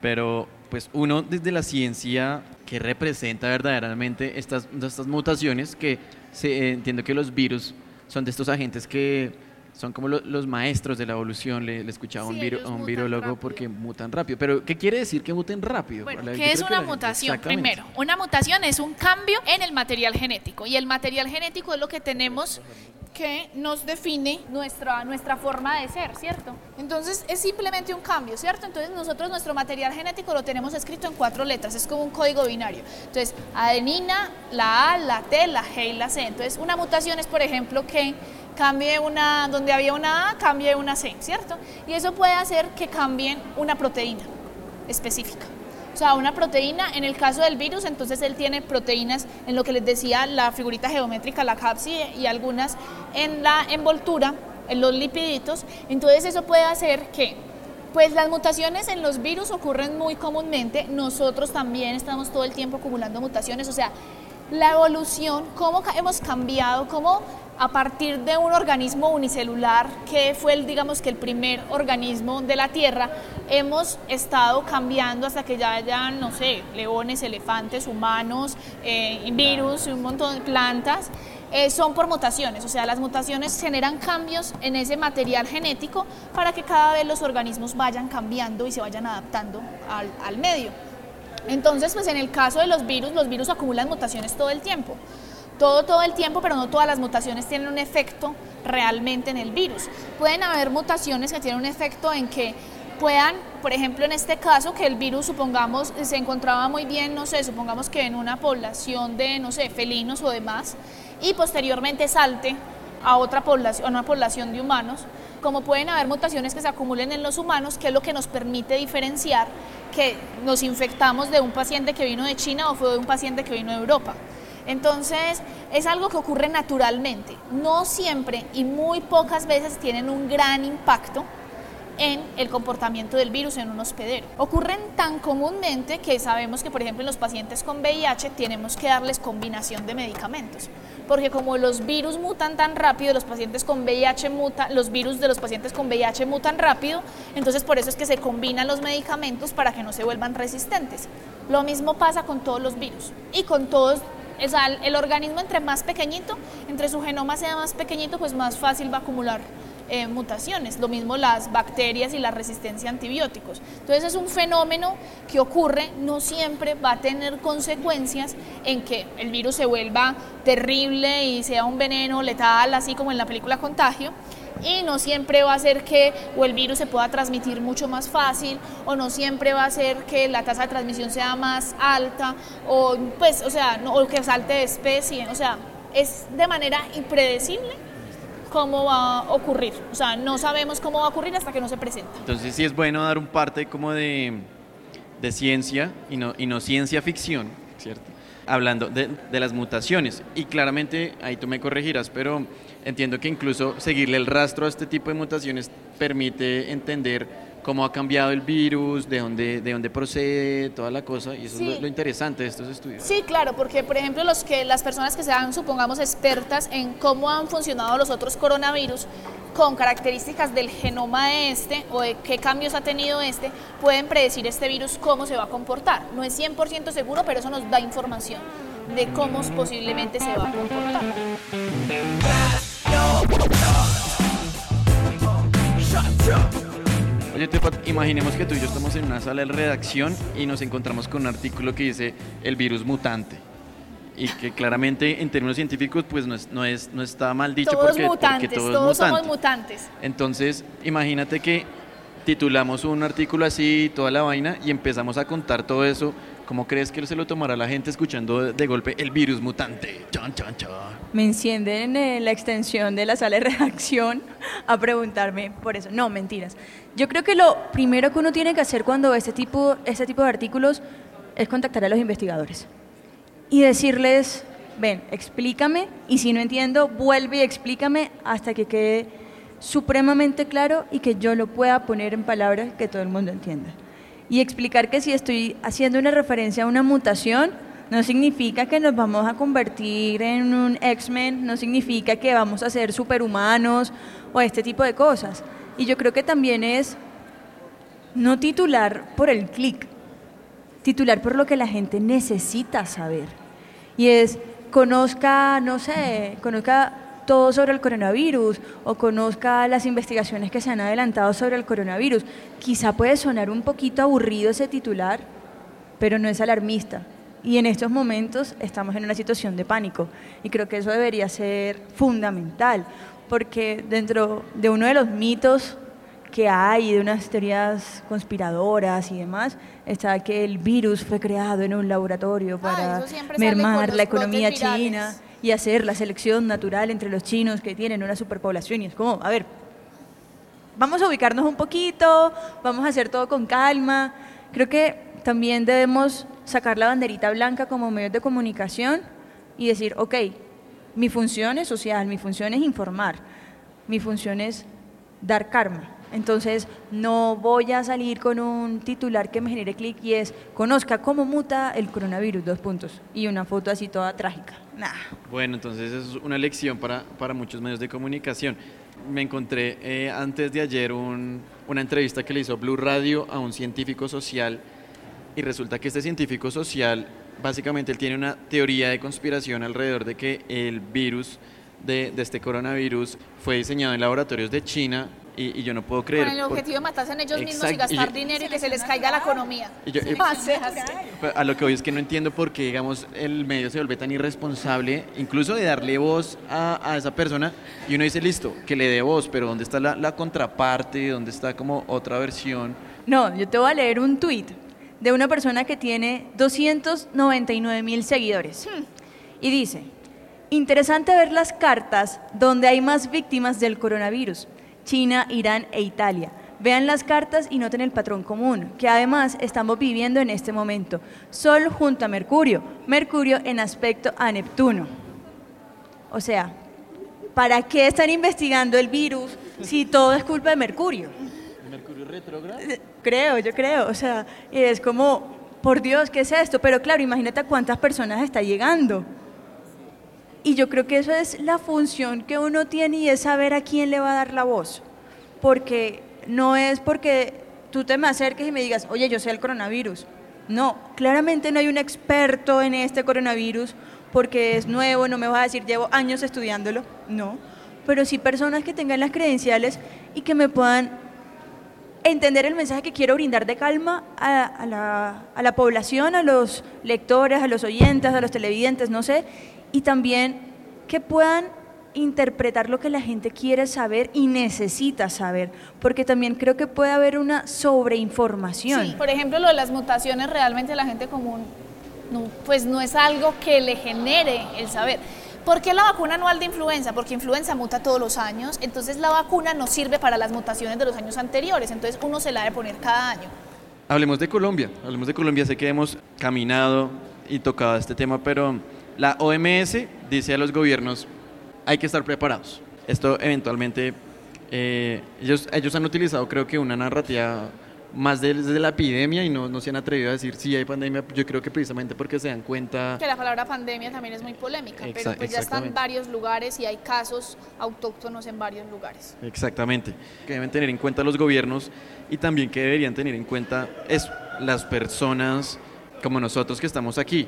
Pero pues uno desde la ciencia que representa verdaderamente estas estas mutaciones que se, entiendo que los virus son de estos agentes que son como los maestros de la evolución, le, escuchaba a un, un virólogo porque mutan rápido. Pero, ¿qué quiere decir que muten rápido? Bueno, ¿qué es una mutación? Primero, una mutación es un cambio en el material genético y el material genético es lo que tenemos que nos define nuestra, nuestra forma de ser, ¿cierto? Entonces es simplemente un cambio, ¿cierto? Entonces nosotros nuestro material genético lo tenemos escrito en cuatro letras, es como un código binario. Entonces, adenina, la A, la T, la G y la C. Entonces, una mutación es, por ejemplo, que cambie una, donde había una A, cambie una C, ¿cierto? Y eso puede hacer que cambien una proteína específica. O sea, una proteína, en el caso del virus, entonces él tiene proteínas en lo que les decía la figurita geométrica, la cápside y algunas en la envoltura, en los lipiditos. Entonces eso puede hacer que, pues las mutaciones en los virus ocurren muy comúnmente, nosotros también estamos todo el tiempo acumulando mutaciones, o sea, la evolución, cómo hemos cambiado, cómo a partir de un organismo unicelular que fue el, digamos que el primer organismo de la Tierra, hemos estado cambiando hasta que ya hayan, no sé, leones, elefantes, humanos, eh, virus, un montón de plantas. Eh, son por mutaciones, o sea, las mutaciones generan cambios en ese material genético para que cada vez los organismos vayan cambiando y se vayan adaptando al, al medio. Entonces, pues en el caso de los virus, los virus acumulan mutaciones todo el tiempo todo, todo el tiempo, pero no todas las mutaciones tienen un efecto realmente en el virus. Pueden haber mutaciones que tienen un efecto en que puedan, por ejemplo, en este caso, que el virus, supongamos, se encontraba muy bien, no sé, supongamos que en una población de, no sé, felinos o demás, y posteriormente salte a otra población, a una población de humanos, como pueden haber mutaciones que se acumulen en los humanos, que es lo que nos permite diferenciar que nos infectamos de un paciente que vino de China o fue de un paciente que vino de Europa. Entonces, es algo que ocurre naturalmente. No siempre y muy pocas veces tienen un gran impacto en el comportamiento del virus en un hospedero. Ocurren tan comúnmente que sabemos que, por ejemplo, en los pacientes con VIH tenemos que darles combinación de medicamentos, porque como los virus mutan tan rápido, los pacientes con VIH mutan, los virus de los pacientes con VIH mutan rápido, entonces por eso es que se combinan los medicamentos para que no se vuelvan resistentes. Lo mismo pasa con todos los virus y con todos el organismo entre más pequeñito, entre su genoma sea más pequeñito, pues más fácil va a acumular eh, mutaciones. Lo mismo las bacterias y la resistencia a antibióticos. Entonces es un fenómeno que ocurre, no siempre va a tener consecuencias en que el virus se vuelva terrible y sea un veneno letal, así como en la película Contagio, y no siempre va a ser que o el virus se pueda transmitir mucho más fácil o no siempre va a ser que la tasa de transmisión sea más alta o pues o sea o que salte de especie o sea es de manera impredecible cómo va a ocurrir. O sea, no sabemos cómo va a ocurrir hasta que no se presenta. Entonces sí es bueno dar un parte como de, de ciencia y no, y no ciencia ficción, ¿cierto? Hablando de, de las mutaciones. Y claramente, ahí tú me corregirás, pero entiendo que incluso seguirle el rastro a este tipo de mutaciones permite entender cómo ha cambiado el virus, de dónde, de dónde procede, toda la cosa, y eso Sí. es lo, lo interesante de estos estudios. Sí, claro, porque por ejemplo los que las personas que sean, supongamos, expertas en cómo han funcionado los otros coronavirus con características del genoma de este o de qué cambios ha tenido este, pueden predecir este virus cómo se va a comportar. No es 100% seguro, pero eso nos da información de cómo posiblemente se va a comportar. Oye, Tepa, imaginemos que tú y yo estamos en una sala de redacción y nos encontramos con un artículo que dice el virus mutante. Y que claramente en términos científicos pues no, es, no, es, no está mal dicho todos porque, mutantes, todo es todos somos mutante. mutantes. Entonces, imagínate que titulamos un artículo así, toda la vaina, y empezamos a contar todo eso. ¿Cómo crees que se lo tomará la gente escuchando de, golpe el virus mutante? Chan, chan. Me encienden en la extensión de la sala de redacción a preguntarme por eso. No, mentiras. Yo creo que lo primero que uno tiene que hacer cuando este tipo, este tipo de artículos es contactar a los investigadores y decirles, ven, explícame y si no entiendo, vuelve y explícame hasta que quede supremamente claro y que yo lo pueda poner en palabras que todo el mundo entienda. Y explicar que si estoy haciendo una referencia a una mutación, no significa que nos vamos a convertir en un X-Men, no significa que vamos a ser superhumanos o este tipo de cosas. Y yo creo que también es no titular por el clic, titular por lo que la gente necesita saber. Y es, conozca, no sé, conozca todo sobre el coronavirus o conozca las investigaciones que se han adelantado sobre el coronavirus. Quizá puede sonar un poquito aburrido ese titular, pero no es alarmista. Y en estos momentos estamos en una situación de pánico. Y creo que eso debería ser fundamental, porque dentro de uno de los mitos que hay, de unas teorías conspiradoras y demás, está que el virus fue creado en un laboratorio para siempre sale con mermar la economía china y hacer la selección natural entre los chinos que tienen una superpoblación. Y es como, a ver, vamos a ubicarnos un poquito, vamos a hacer todo con calma. Creo que también debemos sacar la banderita blanca como medios de comunicación y decir, ok, mi función es social, mi función es informar, mi función es dar karma. Entonces, no voy a salir con un titular que me genere clic y es, conozca cómo muta el coronavirus, dos puntos, y una foto así toda trágica. Nah. Bueno, entonces es una lección para, para muchos medios de comunicación. Me encontré eh, antes de ayer un- una entrevista que le hizo Blue Radio a un científico social y resulta que este científico social, básicamente él tiene una teoría de conspiración alrededor de que el virus de, de este coronavirus fue diseñado en laboratorios de China y, y yo no puedo creer. Con el por- objetivo de matarse en ellos mismos y Exacto, y gastar yo- dinero y que se les caiga la economía. y yo-. Pero A lo que hoy es que no entiendo por qué, digamos, el medio se vuelve tan irresponsable, incluso de darle voz a, a esa persona, y uno dice, listo, que le dé voz, pero ¿dónde está la, la contraparte? ¿Dónde está como otra versión? No, yo te voy a leer un tuit de una persona que tiene 299 mil seguidores. Y dice, interesante ver las cartas donde hay más víctimas del coronavirus, China, Irán e Italia. Vean las cartas y noten el patrón común, que además estamos viviendo en este momento. Sol junto a Mercurio, Mercurio en aspecto a Neptuno. O sea, ¿para qué están investigando el virus si todo es culpa de Mercurio? ¿Mercurio retrógrado? Creo, yo creo. O sea, y es como, por Dios, ¿qué es esto? Pero claro, imagínate a cuántas personas está llegando. Y yo creo que eso es la función que uno tiene y es saber a quién le va a dar la voz. Porque no es porque tú te me acerques y me digas, oye, yo sé el coronavirus. No, claramente no hay un experto en este coronavirus porque es nuevo, no me vas a decir, llevo años estudiándolo. No, pero sí personas que tengan las credenciales y que me puedan entender el mensaje que quiero brindar de calma a, a la, a la población, a los lectores, a los oyentes, a los televidentes, no sé, y también que puedan interpretar lo que la gente quiere saber y necesita saber, porque también creo que puede haber una sobreinformación. Sí, por ejemplo, lo de las mutaciones realmente la gente común, no, pues no es algo que le genere el saber. ¿Por qué la vacuna anual de influenza? Porque influenza muta todos los años, entonces la vacuna no sirve para las mutaciones de los años anteriores, entonces uno se la debe poner cada año. Hablemos de Colombia, hablemos de Colombia, sé que hemos caminado y tocado este tema, pero la OMS dice a los gobiernos, hay que estar preparados. Esto eventualmente, eh, ellos, ellos han utilizado creo que una narrativa más desde la epidemia y no, no se han atrevido a decir si hay pandemia, yo creo que precisamente porque se dan cuenta... Que la palabra pandemia también es muy polémica, Exa- pero pues ya están varios lugares y hay casos autóctonos en varios lugares. Exactamente, que deben tener en cuenta los gobiernos y también que deberían tener en cuenta es las personas como nosotros que estamos aquí.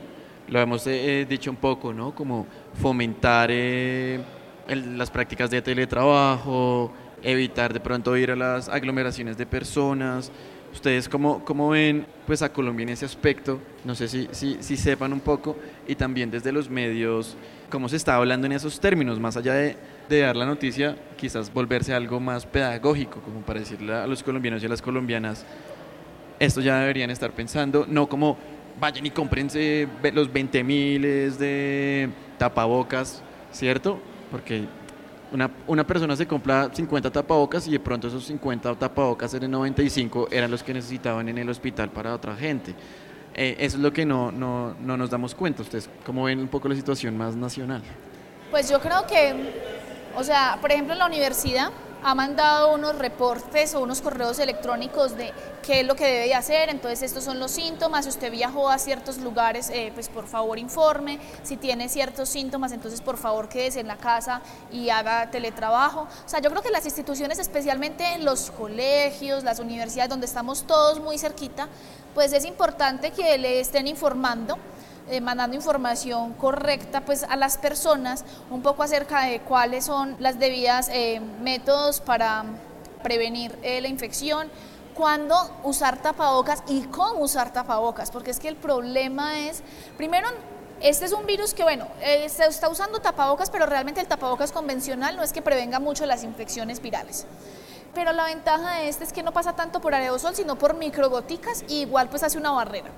Lo hemos eh, dicho un poco, ¿no? Como fomentar eh, el- las prácticas de teletrabajo, evitar de pronto ir a las aglomeraciones de personas. Ustedes cómo, cómo ven pues a Colombia en ese aspecto, no sé si, si, si sepan un poco y también desde los medios, cómo se está hablando en esos términos, más allá de, de dar la noticia, quizás volverse algo más pedagógico, como para decirle a los colombianos y a las colombianas, esto ya deberían estar pensando, no como vayan y cómprense los 20 miles de tapabocas, ¿cierto? Porque una, una persona se compra 50 tapabocas y de pronto esos 50 tapabocas en el 95 eran los que necesitaban en el hospital para otra gente. Eh, eso es lo que no, no, no nos damos cuenta. ¿Ustedes cómo ven un poco la situación más nacional? Pues yo creo que, o sea, por ejemplo, la universidad ha mandado unos reportes o unos correos electrónicos de qué es lo que debe de hacer, entonces estos son los síntomas, si usted viajó a ciertos lugares, eh, pues por favor informe, si tiene ciertos síntomas, entonces por favor quédese en la casa y haga teletrabajo. O sea, yo creo que las instituciones, especialmente los colegios, las universidades, donde estamos todos muy cerquita, pues es importante que le estén informando eh, mandando información correcta pues a las personas un poco acerca de cuáles son las debidas eh, métodos para prevenir eh, la infección, cuándo usar tapabocas y cómo usar tapabocas, porque es que el problema es, primero, este es un virus que, bueno, se está usando tapabocas, pero realmente el tapabocas convencional no es que prevenga mucho las infecciones virales. Pero la ventaja de este es que no pasa tanto por aerosol, sino por microgoticas y igual pues hace una barrera.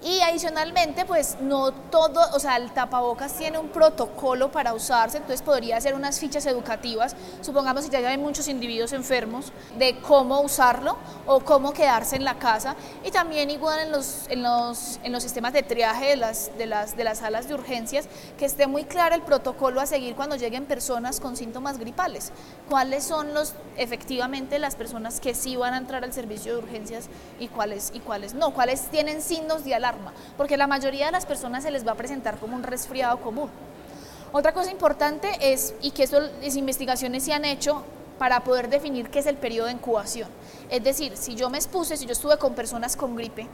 Y adicionalmente, pues no todo, o sea, el tapabocas tiene un protocolo para usarse, entonces podría hacer unas fichas educativas, supongamos si ya hay muchos individuos enfermos, de cómo usarlo o cómo quedarse en la casa. Y también igual en los, en los, en los sistemas de triaje de las, de, las, de las salas de urgencias, que esté muy claro el protocolo a seguir cuando lleguen personas con síntomas gripales. ¿Cuáles son los, efectivamente, las personas que sí van a entrar al servicio de urgencias y cuáles, y cuáles no? ¿Cuáles tienen signos de alarma? Porque la mayoría de las personas se les va a presentar como un resfriado común. Otra cosa importante es, y que eso, las investigaciones se han hecho para poder definir qué es el periodo de incubación. Es decir, si yo me expuse, si yo estuve con personas con gripe,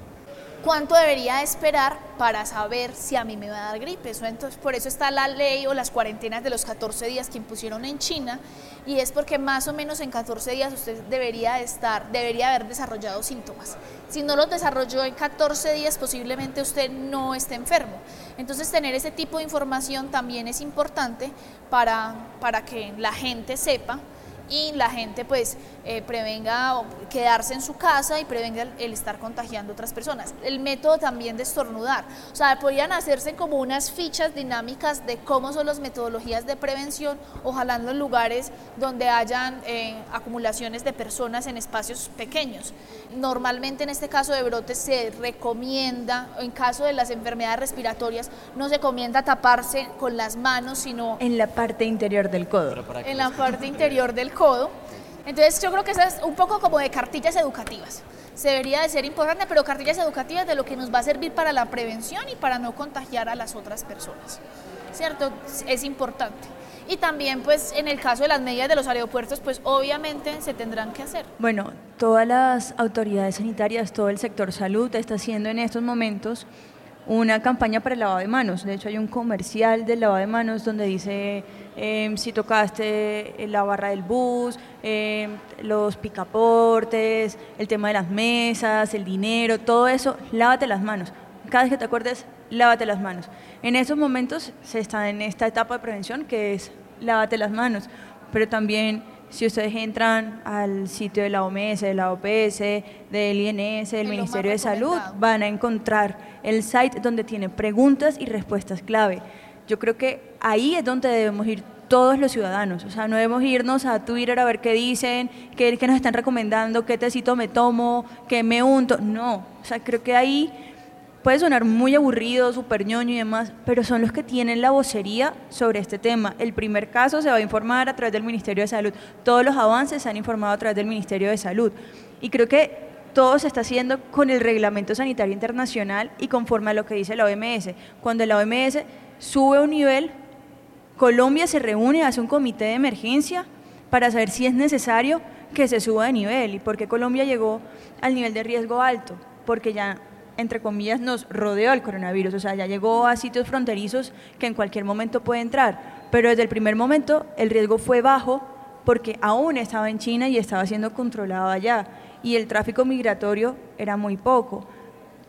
¿cuánto debería esperar para saber si a mí me va a dar gripe? Eso, entonces, por eso está la ley o las cuarentenas de los 14 días que impusieron en China, y es porque más o menos en 14 días usted debería estar, debería haber desarrollado síntomas. Si no los desarrolló en 14 días, posiblemente usted no esté enfermo. Entonces, tener ese tipo de información también es importante para, para que la gente sepa y la gente pues eh, prevenga o quedarse en su casa y prevenga el, el estar contagiando a otras personas. El método también de estornudar, o sea, podrían hacerse como unas fichas dinámicas de cómo son las metodologías de prevención, ojalá en los lugares donde hayan eh, acumulaciones de personas en espacios pequeños. Normalmente en este caso de brotes se recomienda, en caso de las enfermedades respiratorias, no se recomienda taparse con las manos, sino En la parte interior del codo. en la parte interior del codo. Entonces yo creo que eso es un poco como de cartillas educativas. Se debería de ser importante, pero cartillas educativas de lo que nos va a servir para la prevención y para no contagiar a las otras personas. ¿Cierto? Es importante. Y también pues en el caso de las medidas de los aeropuertos, pues obviamente se tendrán que hacer. Bueno, todas las autoridades sanitarias, todo el sector salud está haciendo en estos momentos una campaña para el lavado de manos. De hecho, hay un comercial del lavado de manos donde dice eh, si tocaste la barra del bus, eh, los picaportes, el tema de las mesas, el dinero, todo eso, lávate las manos. Cada vez que te acuerdes, lávate las manos. En estos momentos se está en esta etapa de prevención que es lávate las manos, pero también si ustedes entran al sitio de la OMS, de la OPS, del INS, del Ministerio de Salud, van a encontrar el site donde tiene preguntas y respuestas clave. yo creo que ahí es donde debemos ir todos los ciudadanos. O sea, no debemos irnos a Twitter a ver qué dicen, qué, qué nos están recomendando, qué tecito me tomo, qué me unto. No, o sea, creo que ahí puede sonar muy aburrido, súper ñoño y demás, pero son los que tienen la vocería sobre este tema. El primer caso se va a informar a través del Ministerio de Salud. Todos los avances se han informado a través del Ministerio de Salud. Y creo que todo se está haciendo con el Reglamento Sanitario Internacional y conforme a lo que dice la OMS. Cuando la OMS sube un nivel, Colombia se reúne, hace un comité de emergencia para saber si es necesario que se suba de nivel y por qué Colombia llegó al nivel de riesgo alto, porque ya entre comillas, nos rodeó el coronavirus, o sea, ya llegó a sitios fronterizos que en cualquier momento puede entrar, pero desde el primer momento el riesgo fue bajo porque aún estaba en China y estaba siendo controlado allá, y el tráfico migratorio era muy poco,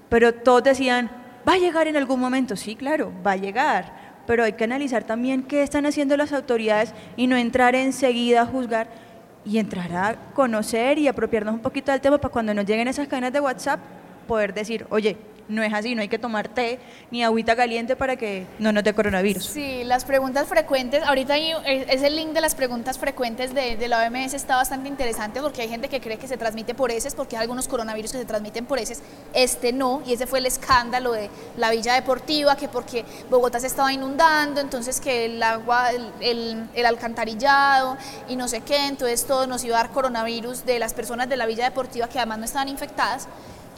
pero todos decían, va a llegar en algún momento, sí, claro, va a llegar, pero hay que analizar también qué están haciendo las autoridades y no entrar enseguida a juzgar y entrar a conocer y apropiarnos un poquito del tema para cuando nos lleguen esas cadenas de WhatsApp poder decir, oye, no es así, no hay que tomar té ni agüita caliente para que no nos dé coronavirus. Sí, las preguntas frecuentes, ahorita es el link de las preguntas frecuentes de, la OMS está bastante interesante porque hay gente que cree que se transmite por heces, porque hay algunos coronavirus que se transmiten por heces, este no, y ese fue el escándalo de la Villa Deportiva, que porque Bogotá se estaba inundando, entonces que el agua, el, el alcantarillado y no sé qué, entonces todo nos iba a dar coronavirus de las personas de la Villa Deportiva que además no estaban infectadas.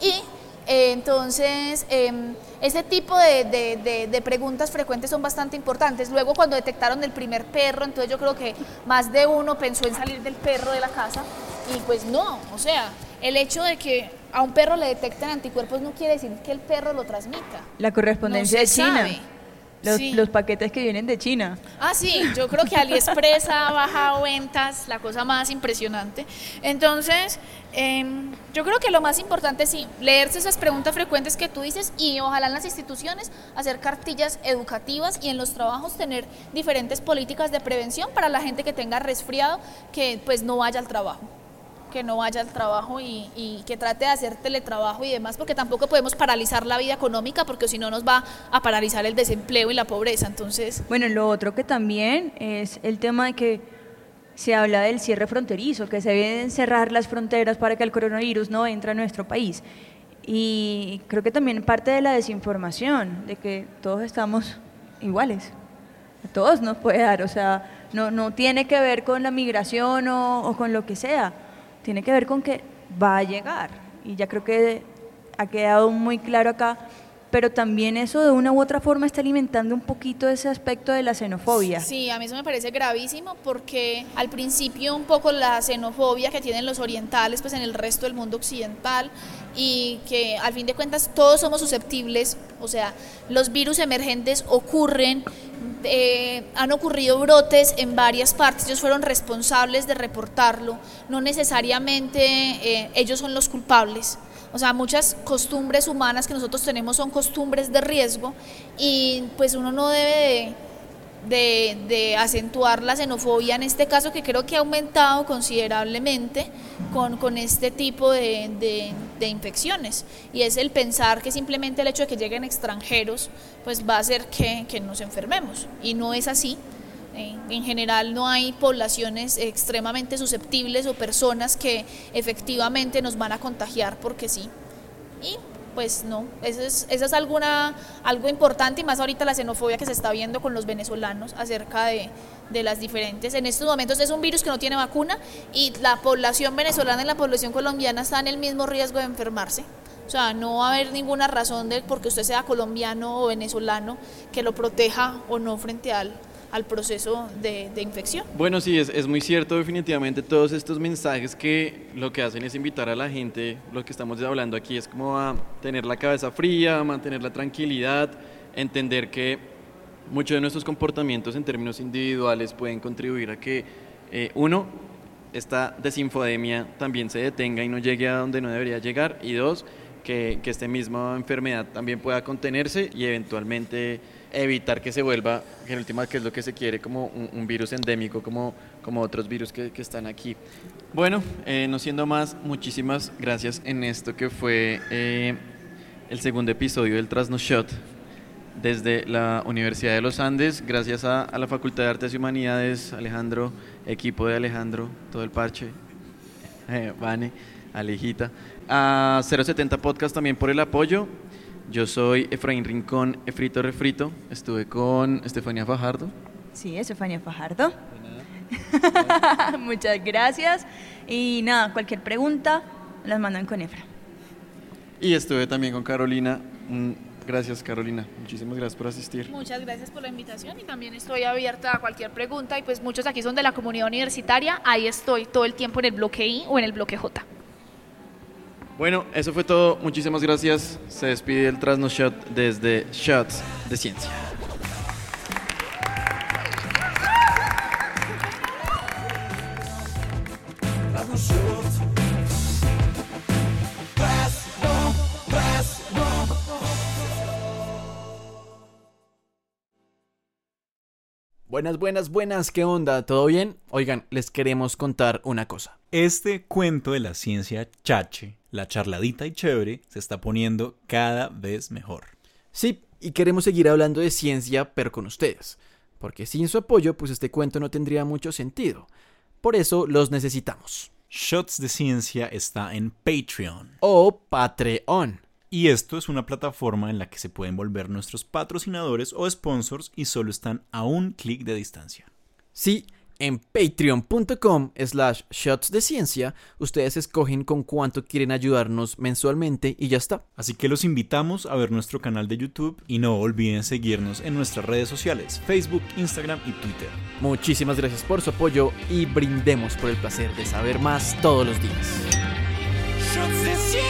Y eh, entonces, eh, ese tipo de, preguntas frecuentes son bastante importantes. Luego, cuando detectaron el primer perro, entonces yo creo que más de uno pensó en salir del perro de la casa y pues no, o sea, el hecho de que a un perro le detecten anticuerpos no quiere decir que el perro lo transmita. La correspondencia de China. Los, paquetes que vienen de China. Ah, sí, yo creo que AliExpress ha bajado ventas, la cosa más impresionante. Entonces, em, yo creo que lo más importante es sí, leerse esas preguntas frecuentes que tú dices y ojalá en las instituciones hacer cartillas educativas y en los trabajos tener diferentes políticas de prevención para la gente que tenga resfriado, que pues no vaya al trabajo que no vaya al trabajo y, que trate de hacer teletrabajo y demás, porque tampoco podemos paralizar la vida económica, porque si no nos va a paralizar el desempleo y la pobreza. Entonces. Bueno, lo otro que también es el tema de que se habla del cierre fronterizo, que se deben cerrar las fronteras para que el coronavirus no entre a nuestro país. Y creo que también parte de la desinformación, de que todos estamos iguales. Todos nos puede dar, o sea, no, no tiene que ver con la migración o con lo que sea tiene que ver con que va a llegar. Y ya creo que ha quedado muy claro acá, pero también eso de una u otra forma está alimentando un poquito ese aspecto de la xenofobia. Sí, a mí eso me parece gravísimo porque al principio un poco la xenofobia que tienen los orientales pues en el resto del mundo occidental y que al fin de cuentas todos somos susceptibles, o sea, los virus emergentes ocurren eh, han ocurrido brotes en varias partes, ellos fueron responsables de reportarlo, no necesariamente eh, ellos son los culpables. O sea, muchas costumbres humanas que nosotros tenemos son costumbres de riesgo y pues uno no debe de de, acentuar la xenofobia en este caso que creo que ha aumentado considerablemente con, este tipo de, infecciones y es el pensar que simplemente el hecho de que lleguen extranjeros pues va a hacer que, nos enfermemos y no es así. En general no hay poblaciones extremadamente susceptibles o personas que efectivamente nos van a contagiar porque sí. Y pues no, eso es, es alguna, algo importante y más ahorita la xenofobia que se está viendo con los venezolanos acerca de, de las diferentes, en estos momentos es un virus que no tiene vacuna y la población venezolana y la población colombiana están en el mismo riesgo de enfermarse. O sea, no va a haber ninguna razón de porque usted sea colombiano o venezolano que lo proteja o no frente al, al proceso de, infección. Bueno, sí, es, es, muy cierto definitivamente todos estos mensajes que lo que hacen es invitar a la gente, lo que estamos hablando aquí es como a tener la cabeza fría, mantener la tranquilidad, entender que muchos de nuestros comportamientos en términos individuales pueden contribuir a que eh, uno, esta desinfodemia también se detenga y no llegue a donde no debería llegar y dos, que, que esta misma enfermedad también pueda contenerse y eventualmente evitar que se vuelva, en última, que es lo que se quiere, como un, virus endémico, como, como otros virus que, que están aquí. Bueno, eh, no siendo más, muchísimas gracias en esto que fue eh, el segundo episodio del Trasno Shot. desde la Universidad de los Andes, gracias a, a la Facultad de Artes y Humanidades, Alejandro, equipo de Alejandro, todo el parche, eh, Vane, Alejita, a 070 Podcast también por el apoyo. Yo soy Efraín Rincón, Efrito Refrito, estuve con Estefanía Fajardo. Sí, Estefania Fajardo. Muchas gracias. Y nada, cualquier pregunta, las mandan con Efra. Y estuve también con Carolina. Mm, Gracias Carolina, muchísimas gracias por asistir. Muchas gracias por la invitación y también estoy abierta a cualquier pregunta y pues muchos aquí son de la comunidad universitaria, ahí estoy todo el tiempo en el bloque I o en el bloque J. Bueno, eso fue todo. Muchísimas gracias. Se despide el Trasno Shot desde Shots de Ciencia. Buenas, buenas, buenas, ¿qué onda? ¿Todo bien? Oigan, les queremos contar una cosa. Este cuento de la ciencia chache, la charladita y chévere, se está poniendo cada vez mejor. Sí, y queremos seguir hablando de ciencia, pero con ustedes. Porque sin su apoyo, pues este cuento no tendría mucho sentido. Por eso los necesitamos. Shots de Ciencia está en Patreon. O Patreon. Y esto es una plataforma en la que se pueden volver nuestros patrocinadores o sponsors y solo están a un clic de distancia. Sí, en patreon.com slash shots de ciencia, ustedes escogen con cuánto quieren ayudarnos mensualmente y ya está. Así que los invitamos a ver nuestro canal de YouTube y no olviden seguirnos en nuestras redes sociales, Facebook, Instagram y Twitter. Muchísimas gracias por su apoyo y brindemos por el placer de saber más todos los días. Shots de ciencia.